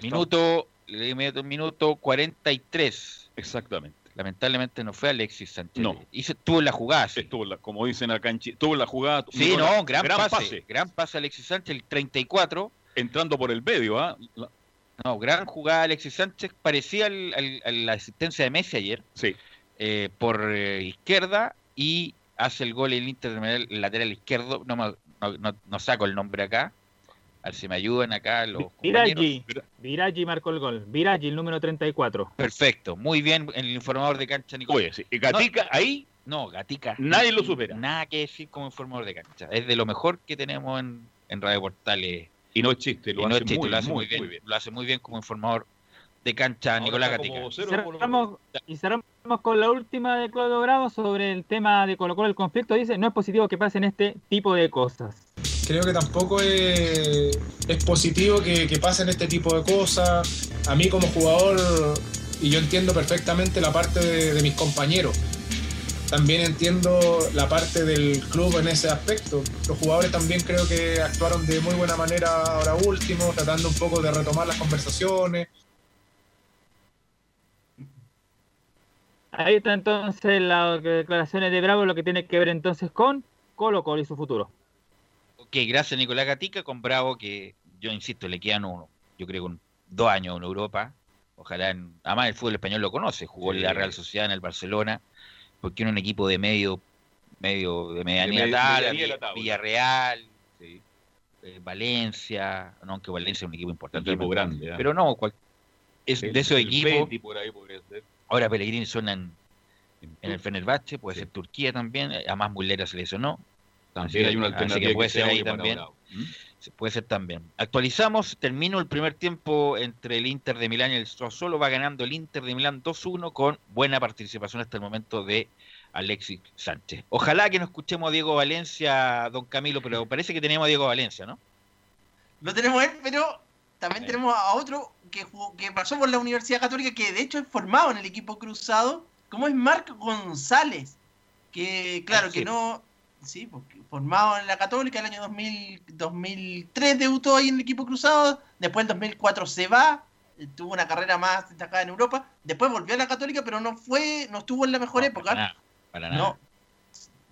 Minuto, le minuto 43. Exactamente. Lamentablemente no fue Alexis Sánchez. No. Hizo, tuvo en la jugada. sí. Estuvo, en la- como dicen acá en Chile, tuvo en la jugada. Sí, no, gran, pase, Gran pase Alexis Sánchez, el 34. Entrando por el medio, ¿ah? No, gran jugada Alexis Sánchez. Parecía al- al- a la asistencia de Messi ayer. Sí. eh, por eh, izquierda y hace el gol el Inter lateral izquierdo. No, no, no- no saco el nombre acá. A ver si me ayudan acá los. Viraggi, Viraggi marcó el gol. Viraggi, el número 34. Perfecto, muy bien el informador de cancha Nicolás. Oye, sí, y Gatica, ahí No, Gatica. nadie lo supera. Nada que decir como informador de cancha. Es de lo mejor que tenemos en, en Radio Portales. Y no es chiste, lo Y no hace es chiste, muy, lo hace muy, muy, bien, muy bien. Lo hace muy bien como informador de cancha Nicolás está Gatica. Cerramos, y cerramos con la última de Claudio Bravo sobre el tema de Colo Colo, el conflicto. Dice, no es positivo que pasen este tipo de cosas. Creo que tampoco es, positivo que, pasen este tipo de cosas. A mí como jugador, y yo entiendo perfectamente la parte de mis compañeros, también entiendo la parte del club en ese aspecto. Los jugadores también creo que actuaron de muy buena manera ahora último, tratando un poco de retomar las conversaciones. Ahí está entonces las declaraciones de Bravo, lo que tiene que ver entonces con Colo Colo y su futuro. Ok, gracias Nicolás Gatica, con Bravo, que yo insisto, le quedan uno, yo creo que un- dos años en Europa. Ojalá, en, además el fútbol español lo conoce, jugó en la Real Sociedad, en el Barcelona, porque era un equipo de medio, medio de medianía, tabla. Villarreal, eh, Valencia, no, aunque Valencia es un equipo importante. Equipo también. grande, ¿ah? Pero no, cual- es El- de esos equipos. Betis por ahí podría ser. Ahora Pellegrini suena en, en el Fenerbahce, puede ser Turquía también, además Mullera se lesionó. También hay una alternativa que puede que ser ahí también. Bravo. Puede ser también. Actualizamos, termino el primer tiempo entre el Inter de Milán y el Sassuolo, va ganando el Inter de Milán 2-1 con buena participación hasta el momento de Alexis Sánchez. Ojalá que no escuchemos a Diego Valencia, don Camilo, pero parece que tenemos a Diego Valencia, ¿no? Lo tenemos él, pero también tenemos a otro que, jugó- que pasó por la Universidad Católica, que de hecho es formado en el equipo cruzado, como es Marc González, que claro, Ah, que no, sí, porque formado en la Católica el año 2000, 2003 debutó ahí en el equipo cruzado, después en 2004 se va, eh, tuvo una carrera más destacada en Europa, después volvió a la Católica, pero no fue, no estuvo en la mejor época. Para nada, para nada. No.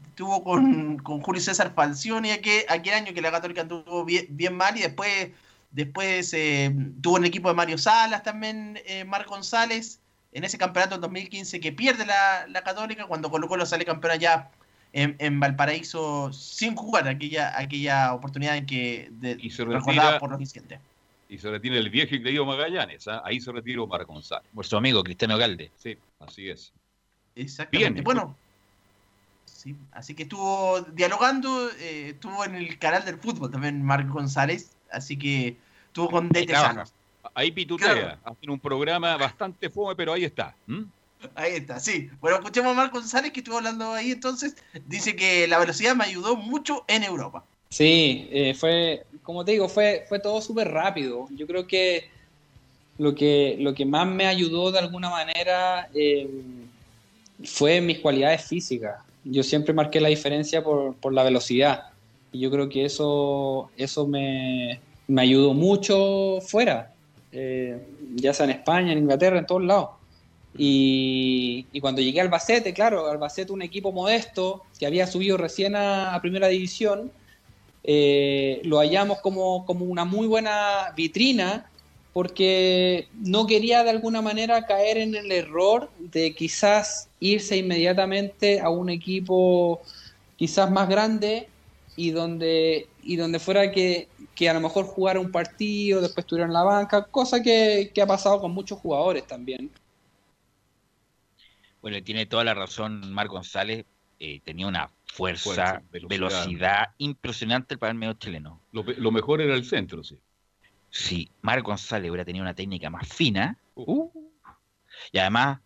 Estuvo con, con Julio César Falcioni aquel, aquel año que la Católica anduvo bien, bien mal y después, después eh, tuvo en el equipo de Mario Salas también, eh, Mar González, en ese campeonato en 2015 que pierde la, la Católica cuando Colo Colo sale campeón allá en, en Valparaíso sin jugar aquella, aquella oportunidad en que de, se recordada retira- por los incidentes. Y se retira el viejo y querido Magallanes. ¿ah? Ahí se retira Omar González. Su amigo Cristiano Galde. Sí, así es. Exactamente. Bien. Bueno, sí, así que estuvo dialogando, eh, estuvo en el canal del fútbol también Marc González, así que estuvo con DT. Ahí pitutea. Claro. Hacen un programa bastante fome, pero ahí está. ¿m? Ahí está, sí. Bueno, escuchemos a Marc González que estuvo hablando ahí entonces. Dice que la velocidad me ayudó mucho en Europa. Sí, eh, fue, como te digo, fue, fue todo súper rápido. Yo creo que lo, que lo que más me ayudó de alguna manera eh, fue mis cualidades físicas. Yo siempre marqué la diferencia por, por la velocidad. Y yo creo que eso, eso me, me ayudó mucho fuera, eh, ya sea en España, en Inglaterra, en todos lados. Y, cuando llegué a Albacete, claro, Albacete un equipo modesto que había subido recién a, primera división, eh, lo hallamos como, como una muy buena vitrina porque no quería de alguna manera caer en el error de quizás irse inmediatamente a un equipo quizás más grande y donde, y donde fuera que, que a lo mejor jugara un partido, después estuviera en la banca, cosa que ha pasado con muchos jugadores también. Bueno, tiene toda la razón Mar González. eh, tenía una fuerza, Fuerza, velocidad. velocidad. impresionante para el medio chileno. Lo, mejor era el centro, sí. Si Mar González hubiera tenido una técnica más fina, uh, y además,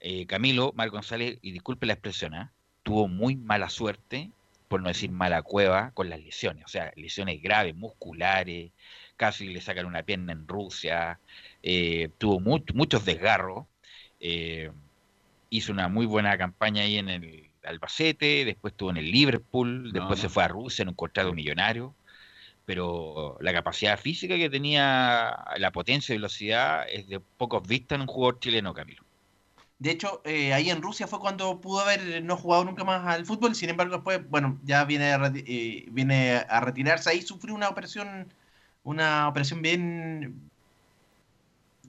eh, Camilo, Mar González, y disculpe la expresión, ¿ah? tuvo muy mala suerte, por no decir mala cueva, con las lesiones. O sea, lesiones graves, musculares, casi le sacan una pierna en Rusia, eh, tuvo mu- muchos desgarros. eh, hizo una muy buena campaña ahí en el Albacete, después estuvo en el Liverpool, después se fue a Rusia en un contrato millonario, pero la capacidad física que tenía, la potencia y velocidad es de pocos vistas en un jugador chileno, Camilo. De hecho, eh, ahí en Rusia fue cuando pudo haber no jugado nunca más al fútbol. Sin embargo, después, bueno, ya viene a, eh, viene a retirarse. Ahí sufrió una operación, una operación bien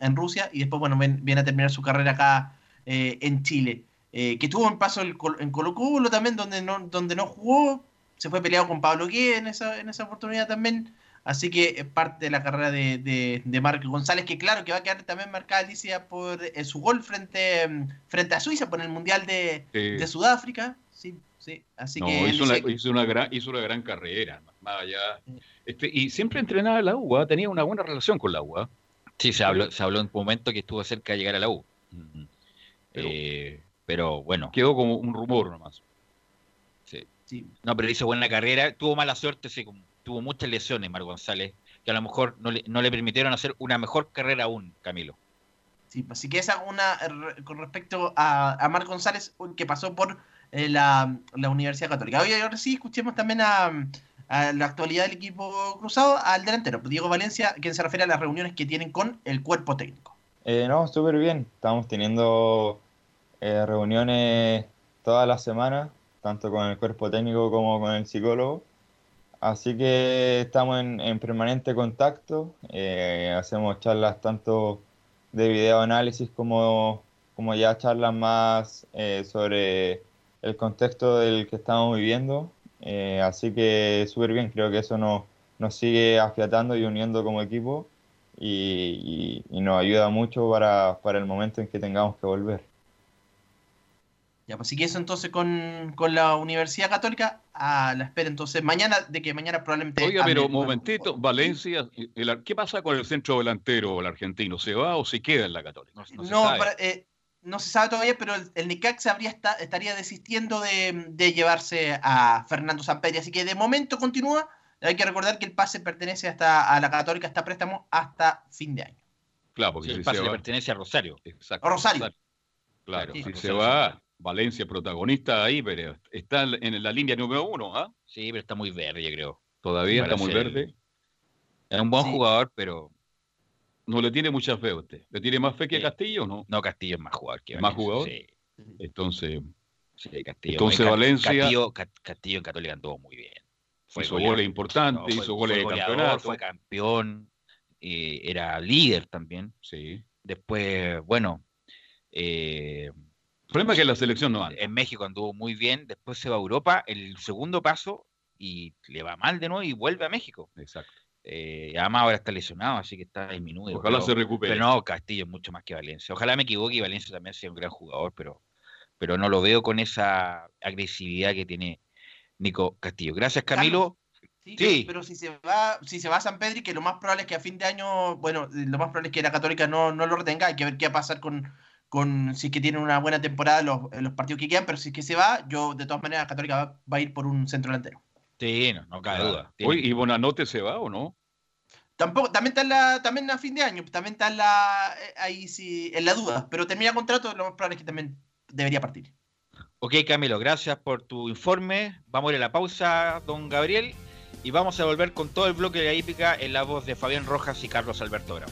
en Rusia y después, bueno, viene a terminar su carrera acá eh, en Chile. Eh, que tuvo un paso en Colo Colo también, donde no, donde no jugó. Se fue peleado con Pablo Gué en esa, en esa oportunidad también. Así que es parte de la carrera de, de, de Marc González, que claro que va a quedar también marcada Alicia por eh, su gol frente, mm, frente a Suiza, por el Mundial de, Sí. de Sudáfrica. Sí, sí. Así No, que hizo, una, hizo, una gran, hizo una gran carrera, más allá. Este, y siempre entrenaba en la UA, tenía una buena relación con la UA. Sí, se habló, se habló en un momento que estuvo cerca de llegar a la U. Pero- Eh, pero bueno. Quedó como un rumor nomás. Sí. No, pero hizo buena carrera. Tuvo mala suerte, sí, como- tuvo muchas lesiones, Mar González, que a lo mejor no le, no le permitieron hacer una mejor carrera aún, Camilo. Sí, así que esa una con respecto a, a Marc González que pasó por eh, la, la Universidad Católica. Hoy ahora sí escuchemos también a, a la actualidad del equipo cruzado, al delantero, Diego Valencia, quien se refiere a las reuniones que tienen con el cuerpo técnico. Eh, no, súper bien. Estamos teniendo eh, reuniones todas las semanas, tanto con el cuerpo técnico como con el psicólogo. Así que estamos en, en permanente contacto. eh, hacemos charlas tanto de videoanálisis como, como ya charlas más eh, sobre el contexto del que estamos viviendo. Eh, así que súper bien, creo que eso nos, nos sigue afiatando y uniendo como equipo y, y- y nos ayuda mucho para, para el momento en que tengamos que volver. Ya, pues así que eso entonces con, con la Universidad Católica a la espera entonces mañana, de que mañana probablemente... Oiga, pero un momentito, Valencia, el- ¿qué pasa con el centro delantero, el argentino? ¿Se va o se queda en la Católica? No, se No, sabe. para- eh, no se sabe todavía, pero el, el Necaxa habría esta- estaría desistiendo de, de llevarse a Fernando Sampedri. Así que de momento continúa. Hay que recordar que el pase pertenece hasta a la Católica, está a préstamo hasta fin de año. Claro, porque Sí, si el pase se le pertenece a Rosario. Exacto. A Rosario. Claro, Sí, si se va, Valencia protagonista ahí, pero está en la línea número uno, ¿ah? Sí, pero está muy verde, creo. Todavía Para está muy ser- verde. Es un buen Sí. jugador, pero No le tiene mucha fe a usted. ¿Le tiene más fe que a Castillo o no? no, Castillo es más jugador que ¿Más jugador? Sí, Entonces, sí, Castillo. Entonces, Valencia- Castillo, Ca- Castillo en Católica anduvo muy bien. hizo goleador. goles importantes, No, fue- hizo goles fue de campeonato. Fue campeón, eh, era líder también. Sí. Después, bueno, eh, El problema es que la selección no anda. en México anduvo muy bien, después se va a Europa, el segundo paso y le va mal de nuevo y vuelve a México. Exacto. Eh, además ahora está lesionado, así que está disminuido. Ojalá pero- se recupere. Pero no, Castillo es mucho más que Valencia. Ojalá me equivoque y Valencia también sea un gran jugador, pero, pero no lo veo con esa agresividad que tiene Nico Castillo. Gracias, Camilo. Sí, Sí. Pero si se va, si se va a San Pedro, que lo más probable es que a fin de año, bueno, lo más probable es que la Católica no, no lo retenga, hay que ver qué va a pasar con, con si es que tienen una buena temporada los, en los partidos que quedan, pero si es que se va, yo de todas maneras Católica va, va a ir por un centro delantero. Sí, no, no cabe duda. Oye, ¿y Bonanote se va o no? Tampoco, también está en la, también a fin de año, también está en la, eh, ahí sí, en la duda, pero termina contrato, lo más probable es que también debería partir. Ok, Camilo, gracias por tu informe. Vamos a ir a la pausa, don Gabriel, y vamos a volver con todo el bloque de la hípica en la voz de Fabián Rojas y Carlos Alberto Bravo.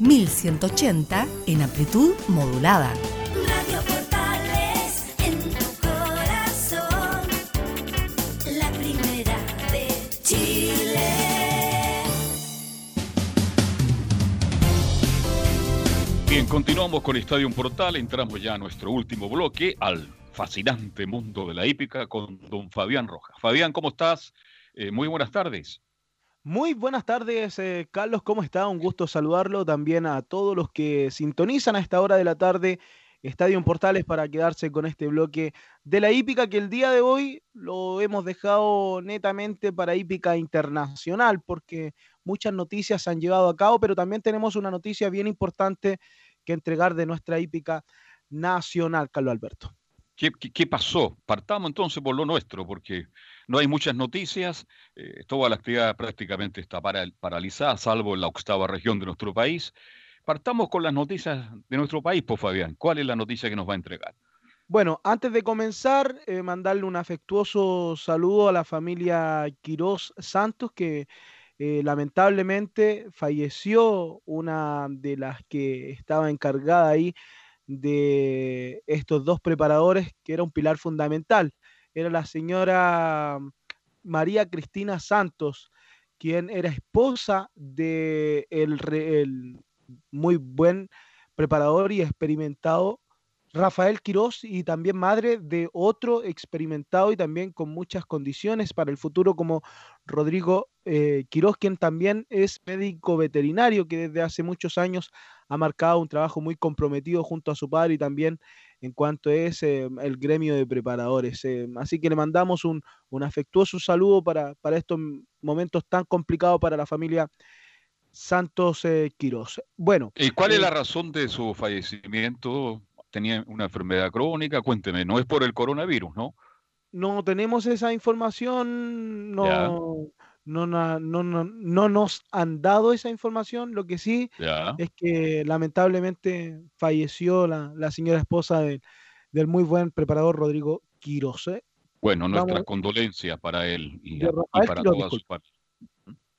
1180 en amplitud modulada. Radio Portales en tu corazón, la primera de Chile. Bien, continuamos con Estadio Portal, entramos ya a nuestro último bloque, al fascinante mundo de la hípica con don Fabián Rojas. Fabián, ¿cómo estás? Eh, muy buenas tardes. Muy buenas tardes, eh, Carlos, ¿cómo está? Un gusto saludarlo también a todos los que sintonizan a esta hora de la tarde Estadio Portales para quedarse con este bloque de la hípica que el día de hoy lo hemos dejado netamente para hípica internacional porque muchas noticias se han llevado a cabo, pero también tenemos una noticia bien importante que entregar de nuestra hípica nacional, Carlos Alberto. ¿Qué, pasó? Partamos entonces por lo nuestro, porque no hay muchas noticias, eh, toda la actividad prácticamente está paralizada, salvo en la octava región de nuestro país. Partamos con las noticias de nuestro país, pues Fabián. ¿Cuál es la noticia que nos va a entregar? Bueno, antes de comenzar, eh, mandarle un afectuoso saludo a la familia Quirós Santos, que eh, lamentablemente falleció una de las que estaba encargada ahí de estos dos preparadores, que era un pilar fundamental. Era la señora María Cristina Santos, quien era esposa de el, muy buen preparador y experimentado Rafael Quirós y también madre de otro experimentado y también con muchas condiciones para el futuro como Rodrigo eh, Quirós, quien también es médico veterinario que desde hace muchos años ha marcado un trabajo muy comprometido junto a su padre y también en cuanto es eh, el gremio de preparadores. Eh, así que le mandamos un, afectuoso saludo para, para, estos momentos tan complicados para la familia Santos Quirós. Bueno. ¿Y cuál es la razón de su fallecimiento? tenía una enfermedad crónica, cuénteme, no es por el coronavirus, ¿no? No tenemos esa información, no, no, no, no, nos han dado esa información, lo que sí es que lamentablemente falleció la, señora esposa del muy buen preparador Rodrigo Quiroz. ¿eh? Bueno, nuestras condolencias para él y, para toda su parte.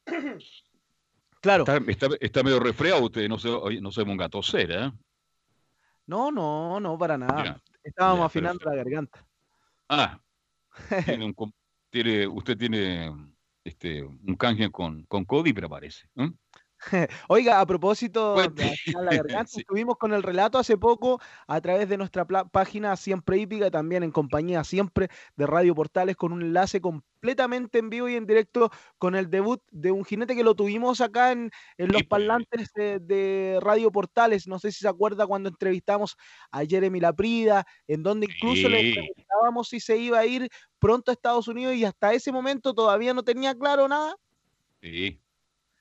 Claro. Está, medio resfriado usted, no se, no se ponga a toser, ¿eh? No, no, no, para nada. Estábamos afinando la garganta. Ah, usted tiene este, un canje con, con Cody, pero parece. Oiga, a propósito de la garganta, estuvimos con el relato hace poco a través de nuestra página Siempre Hípica, también en compañía siempre de Radio Portales, con un enlace completamente en vivo y en directo con el debut de un jinete que lo tuvimos acá en, los pues. parlantes de, Radio Portales. No sé si se acuerda cuando entrevistamos a Jeremy Laprida, en donde incluso le preguntábamos si se iba a ir pronto a Estados Unidos y hasta ese momento todavía no tenía claro nada. Sí,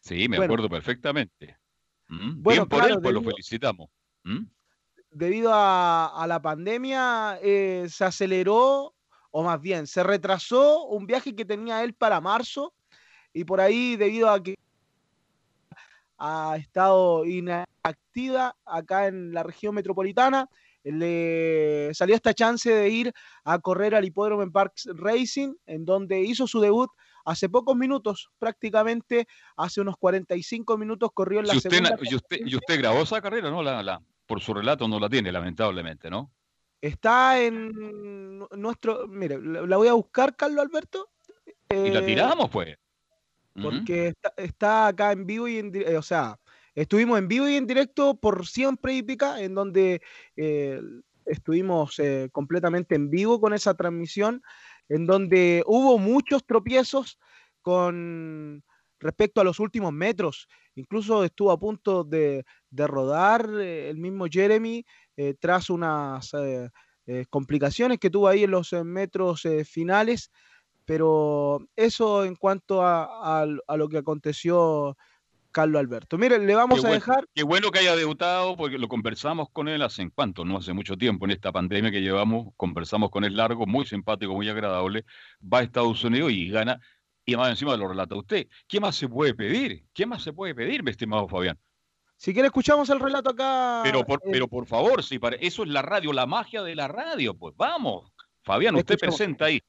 Sí, me acuerdo perfectamente. Mm, bien por él, pues lo felicitamos. Mm. Debido a, la pandemia, eh, se aceleró, o más bien, se retrasó un viaje que tenía él para marzo, y por ahí, debido a que ha estado inactiva acá en la región metropolitana, le salió esta chance de ir a correr al hipódromo en Parks Racing, en donde hizo su debut hace pocos minutos, prácticamente hace unos 45 minutos corrió en la ¿Y usted, segunda. ¿y usted, ¿Y usted grabó esa carrera? no la, la, Por su relato no la tiene, lamentablemente, ¿no? Está en nuestro. Mire, la voy a buscar, Carlos Alberto. y la eh, tiramos, pues. Porque está, acá en vivo y en directo. O sea, estuvimos en vivo y en directo por Siempre Hípica, en donde eh, estuvimos eh, completamente en vivo con esa transmisión en donde hubo muchos tropiezos con respecto a los últimos metros. Incluso estuvo a punto de, rodar eh, el mismo Jeremy eh, tras unas complicaciones que tuvo ahí en los metros finales. Pero eso en cuanto a, lo que aconteció Carlos Alberto. Miren, le vamos a dejar. Qué bueno que haya debutado, porque lo conversamos con él hace en cuánto, no hace mucho tiempo, en esta pandemia que llevamos, conversamos con él largo, muy simpático, muy agradable. Va a Estados Unidos y gana, y más encima lo relata usted. ¿Qué más se puede pedir? ¿Qué más se puede pedir, mi estimado Fabián? Si quiere, escuchamos el relato acá. Pero por, pero por favor, si para, eso es la radio, la magia de la radio, pues vamos. Fabián, usted presenta ahí.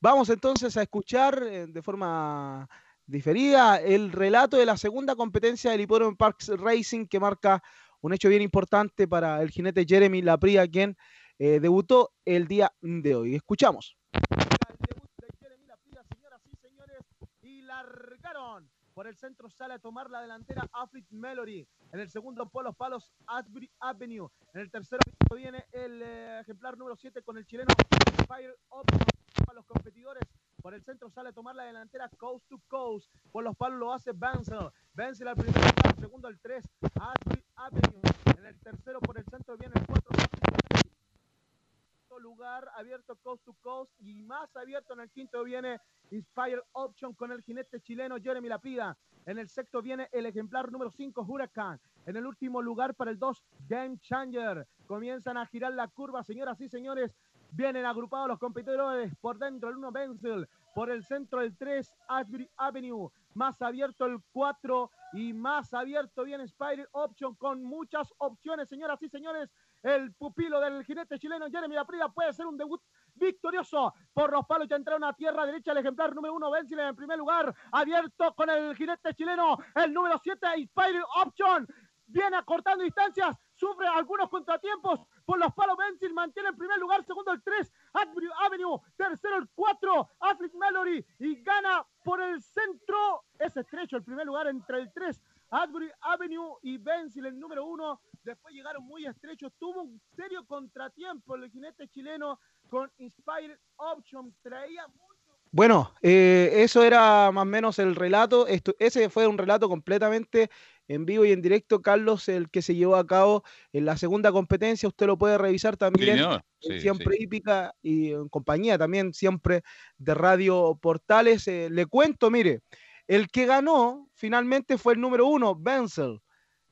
Vamos entonces a escuchar eh, de forma diferida el relato de la segunda competencia del Hipódromo Parks Racing que marca un hecho bien importante para el jinete Jeremy Lapria, quien eh, debutó el día de hoy. Escuchamos. El debut de Jeremy Lapria, señoras y señores, y largaron Por el centro sale a tomar la delantera Afrit Melody. En el segundo, por los palos, Asbury Avenue. En el tercero viene el eh, ejemplar número 7 con el chileno Fire Up. Para los competidores, por el centro sale a tomar la delantera Coast to Coast. Por los palos lo hace Benzel. Benzel al primer lugar, segundo el 3, Asbury Avenue. En el tercero, por el centro viene el 4, lugar abierto coast to coast y más abierto en el quinto viene Inspire Option con el jinete chileno Jeremy Lapida. En el sexto viene el ejemplar número 5 Huracán. En el último lugar para el 2 Game Changer. Comienzan a girar la curva, señoras y señores. Vienen agrupados los competidores por dentro el 1 Benzel, por el centro el 3 Ashbury Avenue, más abierto el 4 y más abierto viene Spider Option con muchas opciones, señoras y señores. El pupilo del jinete chileno Jeremy Aprida puede ser un debut victorioso por los palos. Ya entraron a tierra derecha el ejemplar número uno, Benzil en primer lugar, abierto con el jinete chileno, el número 7, Spider Option. Viene acortando distancias, sufre algunos contratiempos por los palos. Benzil mantiene en primer lugar, segundo el 3, Avenue, tercero el 4, Y gana por el centro. Es estrecho el primer lugar entre el 3, Adbury Avenue y Benzil, el número uno. Después llegaron muy estrechos. Tuvo un serio contratiempo el jinete chileno con Inspired Option. Traía mucho. Bueno, eh, eso era más o menos el relato. Esto, ese fue un relato completamente en vivo y en directo, Carlos, el que se llevó a cabo en la segunda competencia. Usted lo puede revisar también Siempre Hípica y en compañía también siempre de Radio Portales. Eh, le cuento, mire, el que ganó finalmente fue el número uno, Benzel,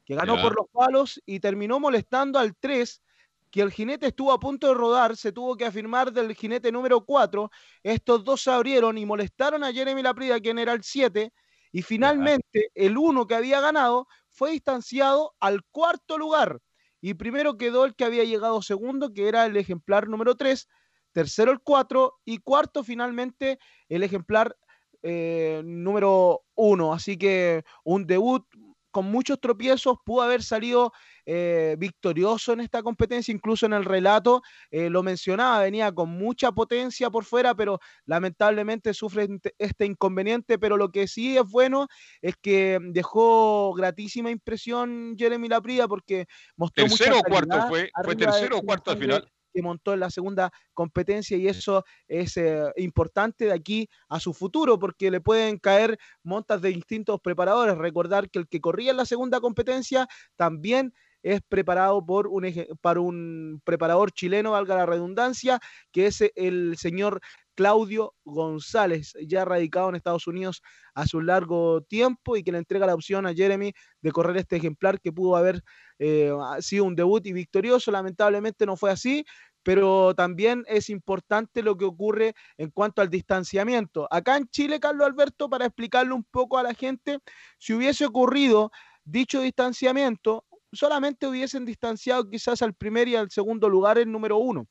que ganó por los palos y terminó molestando al 3, que el jinete estuvo a punto de rodar, se tuvo que afirmar del jinete número 4. Estos dos se abrieron y molestaron a Jeremy Laprida, quien era el 7, y finalmente el 1 que había ganado fue distanciado al cuarto lugar. Y primero quedó el que había llegado segundo, que era el ejemplar número 3, tercero el 4 y cuarto finalmente el ejemplar eh, número uno. Así que un debut con muchos tropiezos, pudo haber salido eh, victorioso en esta competencia, incluso en el relato eh, lo mencionaba, venía con mucha potencia por fuera, pero lamentablemente sufre este inconveniente, pero lo que sí es bueno es que dejó gratísima impresión Jeremy Laprida porque mostró tercero o cuarto fue, fue tercero o cuarto al final que montó en la segunda competencia y eso es eh, importante de aquí a su futuro porque le pueden caer montas de distintos preparadores. Recordar que el que corría en la segunda competencia también es preparado por un, para un preparador chileno, valga la redundancia, que es el señor Claudio González, ya radicado en Estados Unidos hace un largo tiempo y que le entrega la opción a Jeremy de correr este ejemplar que pudo haber eh, sido un debut y victorioso. Lamentablemente no fue así, pero también es importante lo que ocurre en cuanto al distanciamiento. Acá en Chile, Carlos Alberto, para explicarle un poco a la gente, si hubiese ocurrido dicho distanciamiento, solamente hubiesen distanciado quizás al primer y al segundo lugar el número uno.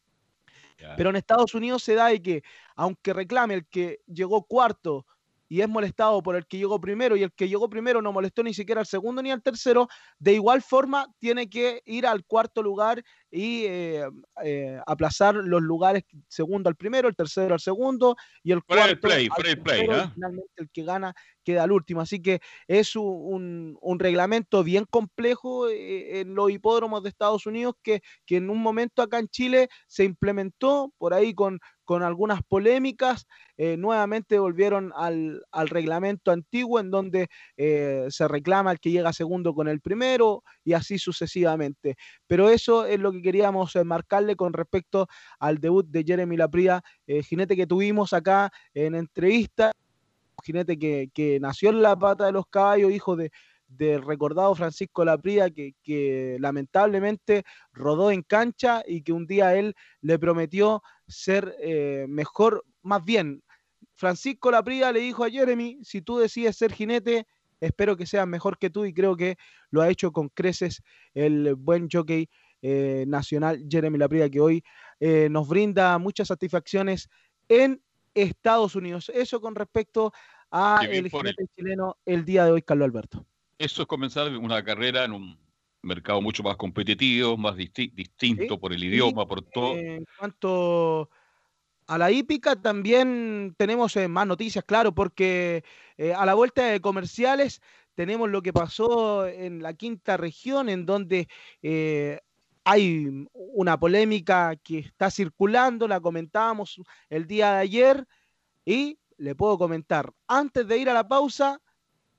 Pero en Estados Unidos se da de que, aunque reclame el que llegó cuarto y es molestado por el que llegó primero y el que llegó primero no molestó ni siquiera al segundo ni al tercero, de igual forma tiene que ir al cuarto lugar y eh, eh, aplazar los lugares segundo al primero, el tercero al segundo y el cuarto play, al play, ¿ah? finalmente el que gana queda al último. Así que es un, un, reglamento bien complejo eh, en los hipódromos de Estados Unidos que, que en un momento acá en Chile se implementó por ahí con con algunas polémicas, eh, nuevamente volvieron al, reglamento antiguo en donde eh, se reclama el que llega segundo con el primero y así sucesivamente. Pero eso es lo que queríamos marcarle con respecto al debut de Jeremy Lapria, eh, jinete que tuvimos acá en entrevista, jinete que, nació en la pata de los caballos, hijo de, del recordado Francisco Lapría, que, que, lamentablemente rodó en cancha y que un día él le prometió ser eh, mejor, más bien, Francisco Lapría le dijo a Jeremy, si tú decides ser jinete, espero que seas mejor que tú y creo que lo ha hecho con creces el buen jockey eh, nacional Jeremy Lapría, que hoy eh, nos brinda muchas satisfacciones en Estados Unidos. Eso con respecto a el jinete chileno el día de hoy, Carlos Alberto eso es comenzar una carrera en un mercado mucho más competitivo, más distinto por el idioma, por todo. En cuanto a la hípica también tenemos eh, más noticias, claro, porque eh, a la vuelta de comerciales tenemos lo que pasó en la quinta región, en donde eh, hay una polémica que está circulando, la comentábamos el día de ayer, y le puedo comentar, antes de ir a la pausa,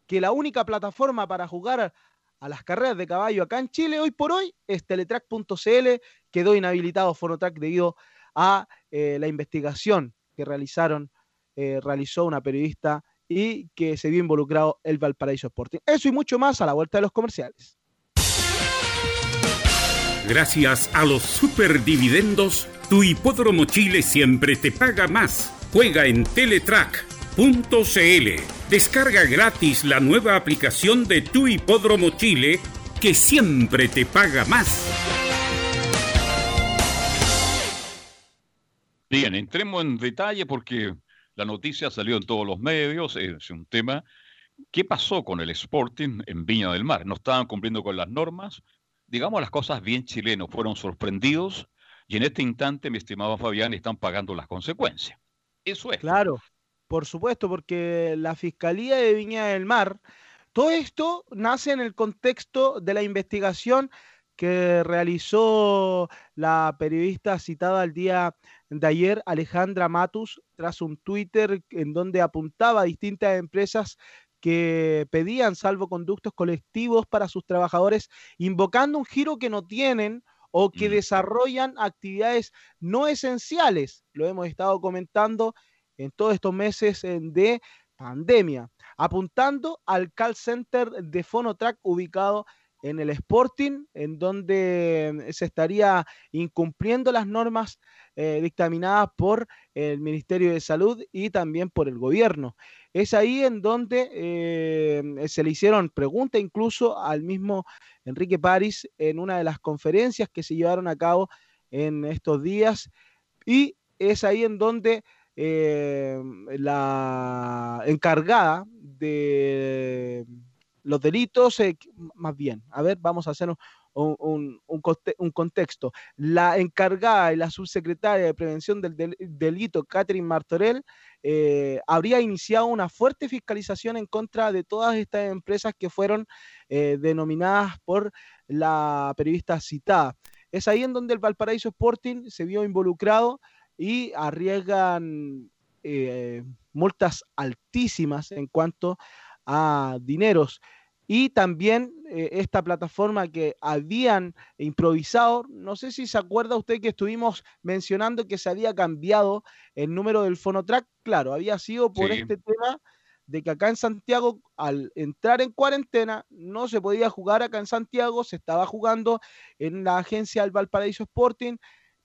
que la única plataforma para jugar a las carreras de caballo acá en Chile hoy por hoy es teletrack.cl, quedó inhabilitado Fonotrack debido a eh, la investigación que realizaron, eh, realizó una periodista y que se vio involucrado el Valparaíso Sporting. Eso y mucho más a la vuelta de los comerciales. Gracias a los superdividendos, tu hipódromo Chile siempre te paga más. Juega en Teletrack.cl. Descarga gratis la nueva aplicación de tu hipódromo Chile que siempre te paga más. Bien, entremos en detalle porque la noticia salió en todos los medios, es un tema. ¿Qué pasó con el Sporting en Viña del Mar? ¿No estaban cumpliendo con las normas? Digamos las cosas bien chilenos, fueron sorprendidos y en este instante, mi estimado Fabián, están pagando las consecuencias. Eso es. Claro, por supuesto, porque la Fiscalía de Viña del Mar, todo esto nace en el contexto de la investigación que realizó la periodista citada el día de ayer, Alejandra Matus, tras un Twitter en donde apuntaba a distintas empresas que pedían salvoconductos colectivos para sus trabajadores, invocando un giro que no tienen o que desarrollan actividades no esenciales. Lo hemos estado comentando en todos estos meses de pandemia, apuntando al call center de Fonotrack ubicado en el Sporting, en donde se estaría incumpliendo las normas eh, dictaminadas por el Ministerio de Salud y también por el gobierno. Es ahí en donde eh, se le hicieron preguntas incluso al mismo Enrique París en una de las conferencias que se llevaron a cabo en estos días. Y es ahí en donde eh, la encargada de los delitos, eh, más bien, a ver, vamos a hacer un, contexto. La encargada y la subsecretaria de Prevención del Delito, Catherine Martorell, eh, habría iniciado una fuerte fiscalización en contra de todas estas empresas que fueron eh, denominadas por la periodista citada. Es ahí en donde el Valparaíso Sporting se vio involucrado y arriesgan eh, multas altísimas en cuanto a dineros y también eh, esta plataforma que habían improvisado, no sé si se acuerda usted que estuvimos mencionando que se había cambiado el número del Fonotrack, claro, había sido por este tema de que acá en Santiago, al entrar en cuarentena, no se podía jugar acá en Santiago, se estaba jugando en la agencia del Valparaíso Sporting,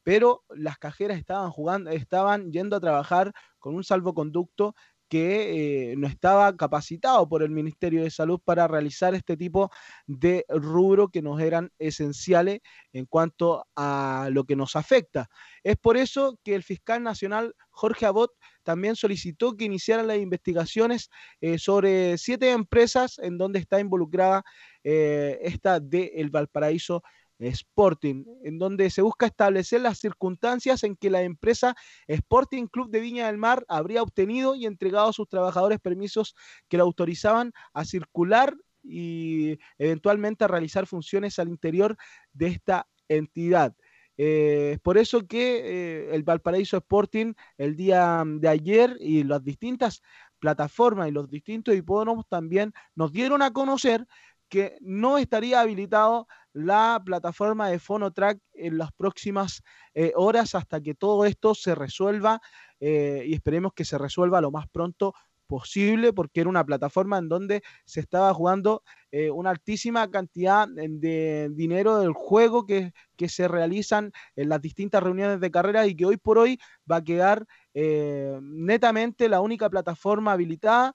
pero las cajeras estaban jugando, estaban yendo a trabajar con un salvoconducto que eh, no estaba capacitado por el Ministerio de Salud para realizar este tipo de rubro que nos eran esenciales en cuanto a lo que nos afecta. Es por eso que el fiscal nacional Jorge Abot también solicitó que iniciaran las investigaciones eh, sobre siete empresas en donde está involucrada eh, esta de El Valparaíso Sporting, en donde se busca establecer las circunstancias en que la empresa Sporting Club de Viña del Mar habría obtenido y entregado a sus trabajadores permisos que lo autorizaban a circular y eventualmente a realizar funciones al interior de esta entidad. Eh, por eso que eh, el Valparaíso Sporting el día de ayer y las distintas plataformas y los distintos hipódromos también nos dieron a conocer que no estaría habilitado la plataforma de Fonotrack en las próximas eh, horas hasta que todo esto se resuelva eh, y esperemos que se resuelva lo más pronto posible porque era una plataforma en donde se estaba jugando eh, una altísima cantidad de dinero del juego que, que, se realizan en las distintas reuniones de carrera y que hoy por hoy va a quedar netamente la única plataforma habilitada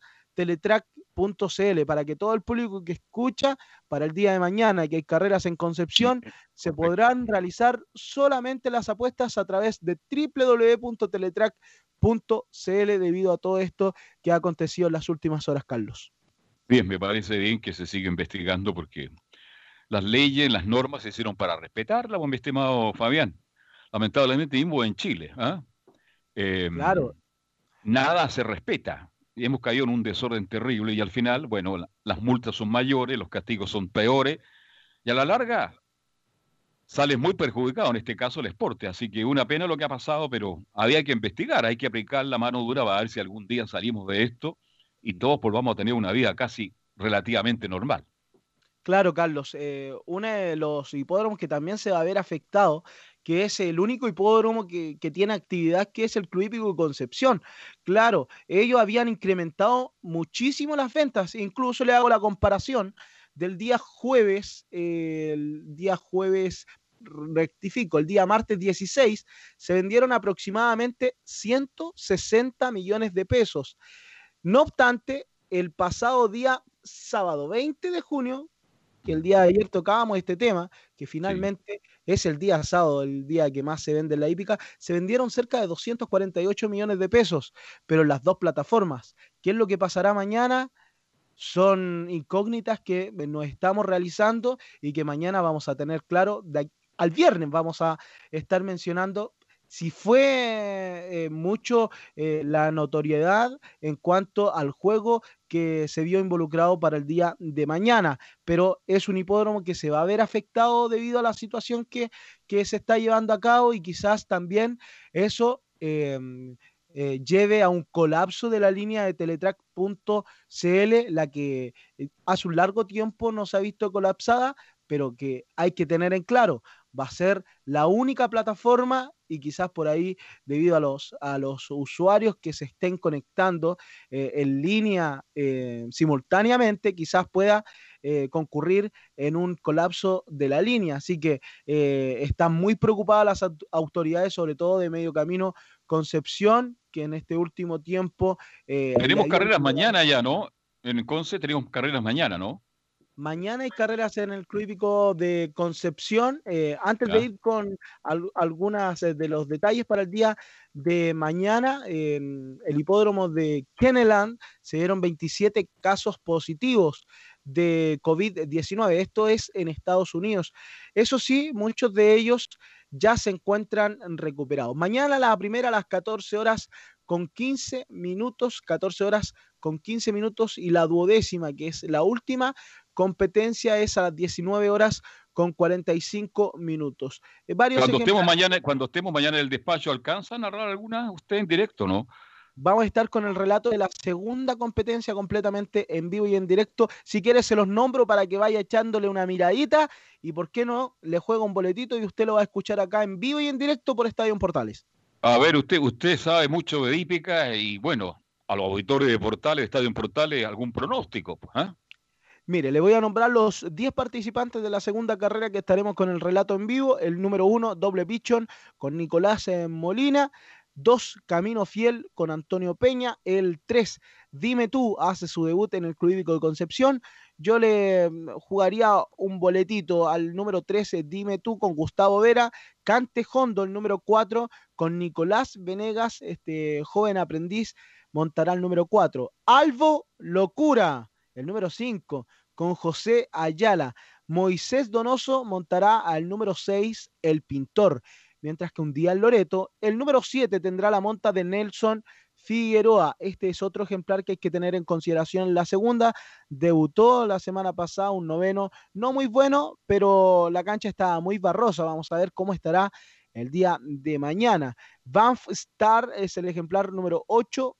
teletrack.cl para que todo el público que escucha para el día de mañana que hay carreras en Concepción se podrán realizar solamente las apuestas a través de www.teletrack.cl debido a todo esto que ha acontecido en las últimas horas, Carlos. Bien, me parece bien que se siga investigando porque las leyes, las normas se hicieron para respetarlas, mi estimado Fabián. Lamentablemente mismo en Chile. eh, Claro. nada se respeta. Hemos caído en un desorden terrible y al final, bueno, la- las multas son mayores, los castigos son peores y a la larga sale muy perjudicado, en este caso el esporte. Así que una pena lo que ha pasado, pero había que investigar, hay que aplicar la mano dura para ver si algún día salimos de esto y todos volvamos a tener una vida casi relativamente normal. Claro, Carlos. eh, uno de los hipódromos que también se va a ver afectado, que es el único hipódromo que, que tiene actividad, que es el Club Hípico Concepción. Claro, ellos habían incrementado muchísimo las ventas. Incluso le hago la comparación del día jueves, el día jueves, rectifico, el día martes 16, se vendieron aproximadamente 160 millones de pesos. No obstante, el pasado día sábado 20 de junio, que el día de ayer tocábamos este tema, que finalmente es el día sábado, el día que más se vende en la hípica, se vendieron cerca de 248 millones de pesos, pero en las dos plataformas. ¿Qué es lo que pasará mañana? Son incógnitas que nos estamos realizando y que mañana vamos a tener claro. de aquí- al viernes vamos a estar mencionando si fue eh, mucho eh, la notoriedad en cuanto al juego que se vio involucrado para el día de mañana, pero es un hipódromo que se va a ver afectado debido a la situación que, que se está llevando a cabo y quizás también eso em, eh, lleve a un colapso de la línea de teletrack.cl, la que eh, hace un largo tiempo no se ha visto colapsada, pero que hay que tener en claro, va a ser la única plataforma y quizás por ahí, debido a los, a los usuarios que se estén conectando eh, en línea eh, simultáneamente, quizás pueda eh, concurrir en un colapso de la línea. Así que están muy preocupadas las aut- autoridades, sobre todo de Medio Camino Concepción, que en este último tiempo... eh, Tenemos carreras mañana ya, ¿no? En Conce tenemos carreras mañana, ¿no? Mañana hay carreras en el Club Hípico de Concepción. Eh, antes de ir con al- algunas eh, de los detalles para el día de mañana, en el hipódromo de Kenneland se dieron 27 casos positivos de COVID-19. Esto es en Estados Unidos. Eso sí, muchos de ellos ya se encuentran recuperados. Mañana la primera a las 14 horas con 15 minutos, 14 horas con 15 minutos y la duodécima, que es la última competencia, es a las 19 horas con 45 minutos. Eh, varios Cuando estemos mañana, cuando estemos mañana en el despacho, ¿alcanza a narrar alguna usted en directo, no? Vamos a estar con el relato de la segunda competencia completamente en vivo y en directo. Si quieres se los nombro para que vaya echándole una miradita y por qué no le juega un boletito y usted lo va a escuchar acá en vivo y en directo por Estadio en Portales. A ver, usted, usted sabe mucho de hípica y bueno, a los auditores de Portales, Estadio en Portales, algún pronóstico, ¿ah? Mire, le voy a nombrar los 10 participantes de la segunda carrera que estaremos con el relato en vivo. El número 1, doble pichón con Nicolás eh, Molina. 2, Camino Fiel con Antonio Peña. El 3, Dime tú, hace su debut en el Club Hípico de Concepción. Yo le mm, jugaría un boletito al número 13, Dime tú, con Gustavo Vera. Cante Hondo, el número 4, con Nicolás Venegas, este joven aprendiz, montará el número 4. Alvo Locura, el número 5, con José Ayala. Moisés Donoso montará al número 6, El Pintor. Mientras que un día Loreto, el número 7 tendrá la monta de Nelson Figueroa. Este es otro ejemplar que hay que tener en consideración la segunda. Debutó la semana pasada un noveno, no muy bueno, pero la cancha está muy barrosa. Vamos a ver cómo estará el día de mañana. Banff Star es el ejemplar número 8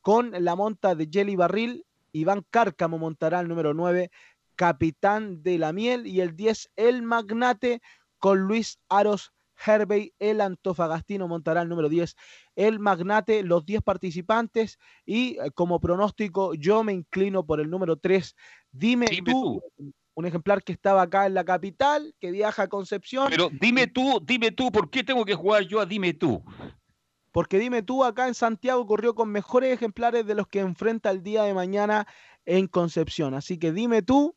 con la monta de Jelly Barril. Iván Cárcamo montará el número 9, Capitán de la Miel. Y el 10, El Magnate con Luis Aros Hervey. El Antofagastino montará el número 10, El Magnate. Los 10 participantes. Y eh, como pronóstico, yo me inclino por el número 3, Dime, tú. Un ejemplar que estaba acá en la capital, que viaja a Concepción. Pero dime tú, dime tú, ¿por qué tengo que jugar yo a dime tú? Porque dime tú, acá en Santiago corrió con mejores ejemplares de los que enfrenta el día de mañana en Concepción. Así que dime tú,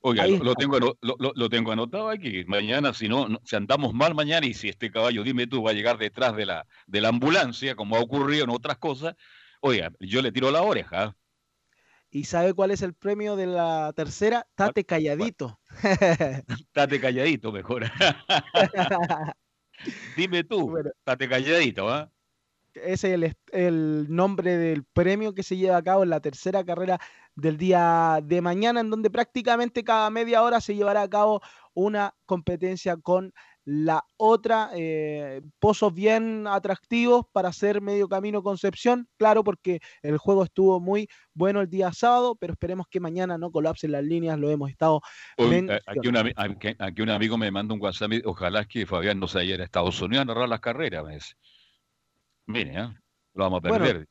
Oiga, lo, lo tengo, ano- lo, lo- lo tengo anotado aquí. Mañana, si no, no- si andamos mal mañana y si este caballo, dime tú, va a llegar detrás de la, de la ambulancia, como ha ocurrido en otras cosas, oiga, yo le tiro la oreja. ¿y sabe cuál es el premio de la tercera? Tate calladito. Estate calladito mejor. Dime tú, bueno, estate calladito, ¿ah? Ese es el, el, nombre del premio que se lleva a cabo en la tercera carrera del día de mañana, en donde prácticamente cada media hora se llevará a cabo una competencia con la otra, eh, pozos bien atractivos para hacer medio camino Concepción, claro, porque el juego estuvo muy bueno el día sábado, pero esperemos que mañana no colapsen las líneas, lo hemos estado. Eh, aquí, un amigo me manda un WhatsApp, ojalá que Fabián no se haya a Estados Unidos a narrar las carreras. Me Mire, ¿eh? lo vamos a perder.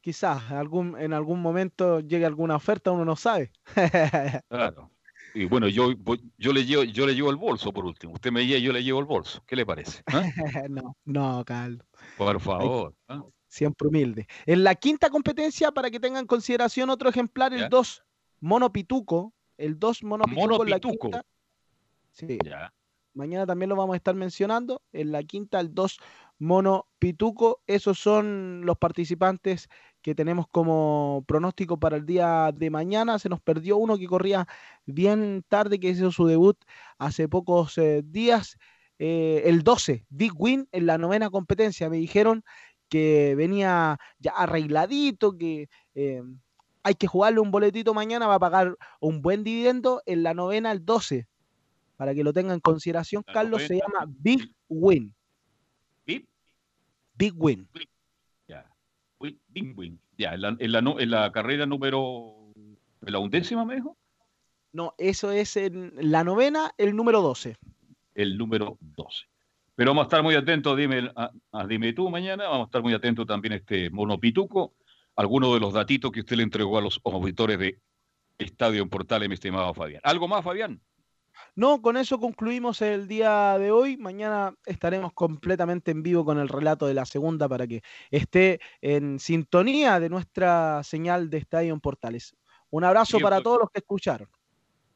quizás algún, en algún momento llegue alguna oferta, uno no sabe. claro. Y bueno, yo, yo, le llevo, yo le llevo el bolso por último. Usted me lleva, yo le llevo el bolso. ¿Qué le parece? ¿Ah? no, no, Carlos. Por favor. ¿ah? Siempre humilde. En la quinta competencia, para que tengan en consideración otro ejemplar, el 2 Mono Pituco. El 2 Mono Pituco. En la. Sí. Ya. Mañana también lo vamos a estar mencionando. En la quinta, el 2 Mono Pituco. Esos son los participantes que tenemos como pronóstico para el día de mañana. Se nos perdió uno que corría bien tarde, que hizo su debut hace pocos eh, días. Eh, el 12, Big Win en la novena competencia. Me dijeron que venía ya arregladito, que eh, hay que jugarle un boletito mañana, va a pagar un buen dividendo. En la novena, el 12, para que lo tengan en consideración, Carlos, se llama Big Win. ¿Big? Big Win. Big Ya, en la, en la, carrera número. ¿En la undécima, me dijo? No, eso es en la novena, el número 12. El número 12. Pero vamos a estar muy atentos, dime, a, dime tú mañana, vamos a estar muy atentos también a este monopituco, algunos de los datitos que usted le entregó a los auditores de Estadio en Portales, mi estimado Fabián. ¿Algo más, Fabián? No, con eso concluimos el día de hoy. Mañana estaremos completamente en vivo con el relato de la segunda para que esté en sintonía de nuestra señal de Estadio en Portales. Un abrazo para todos los que escucharon.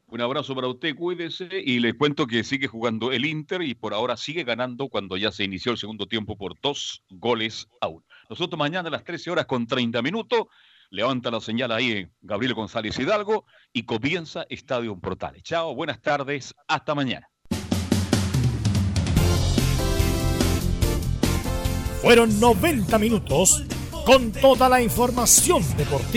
Un abrazo para usted, cuídese y les cuento que sigue jugando el Inter y por ahora sigue ganando cuando ya se inició el segundo tiempo por dos goles a uno. Nosotros mañana a las 13 horas con 30 minutos Levanta la señal ahí Gabriel González Hidalgo y comienza Estadio Portales. Chao, buenas tardes, hasta mañana. Fueron 90 minutos con toda la información deportiva.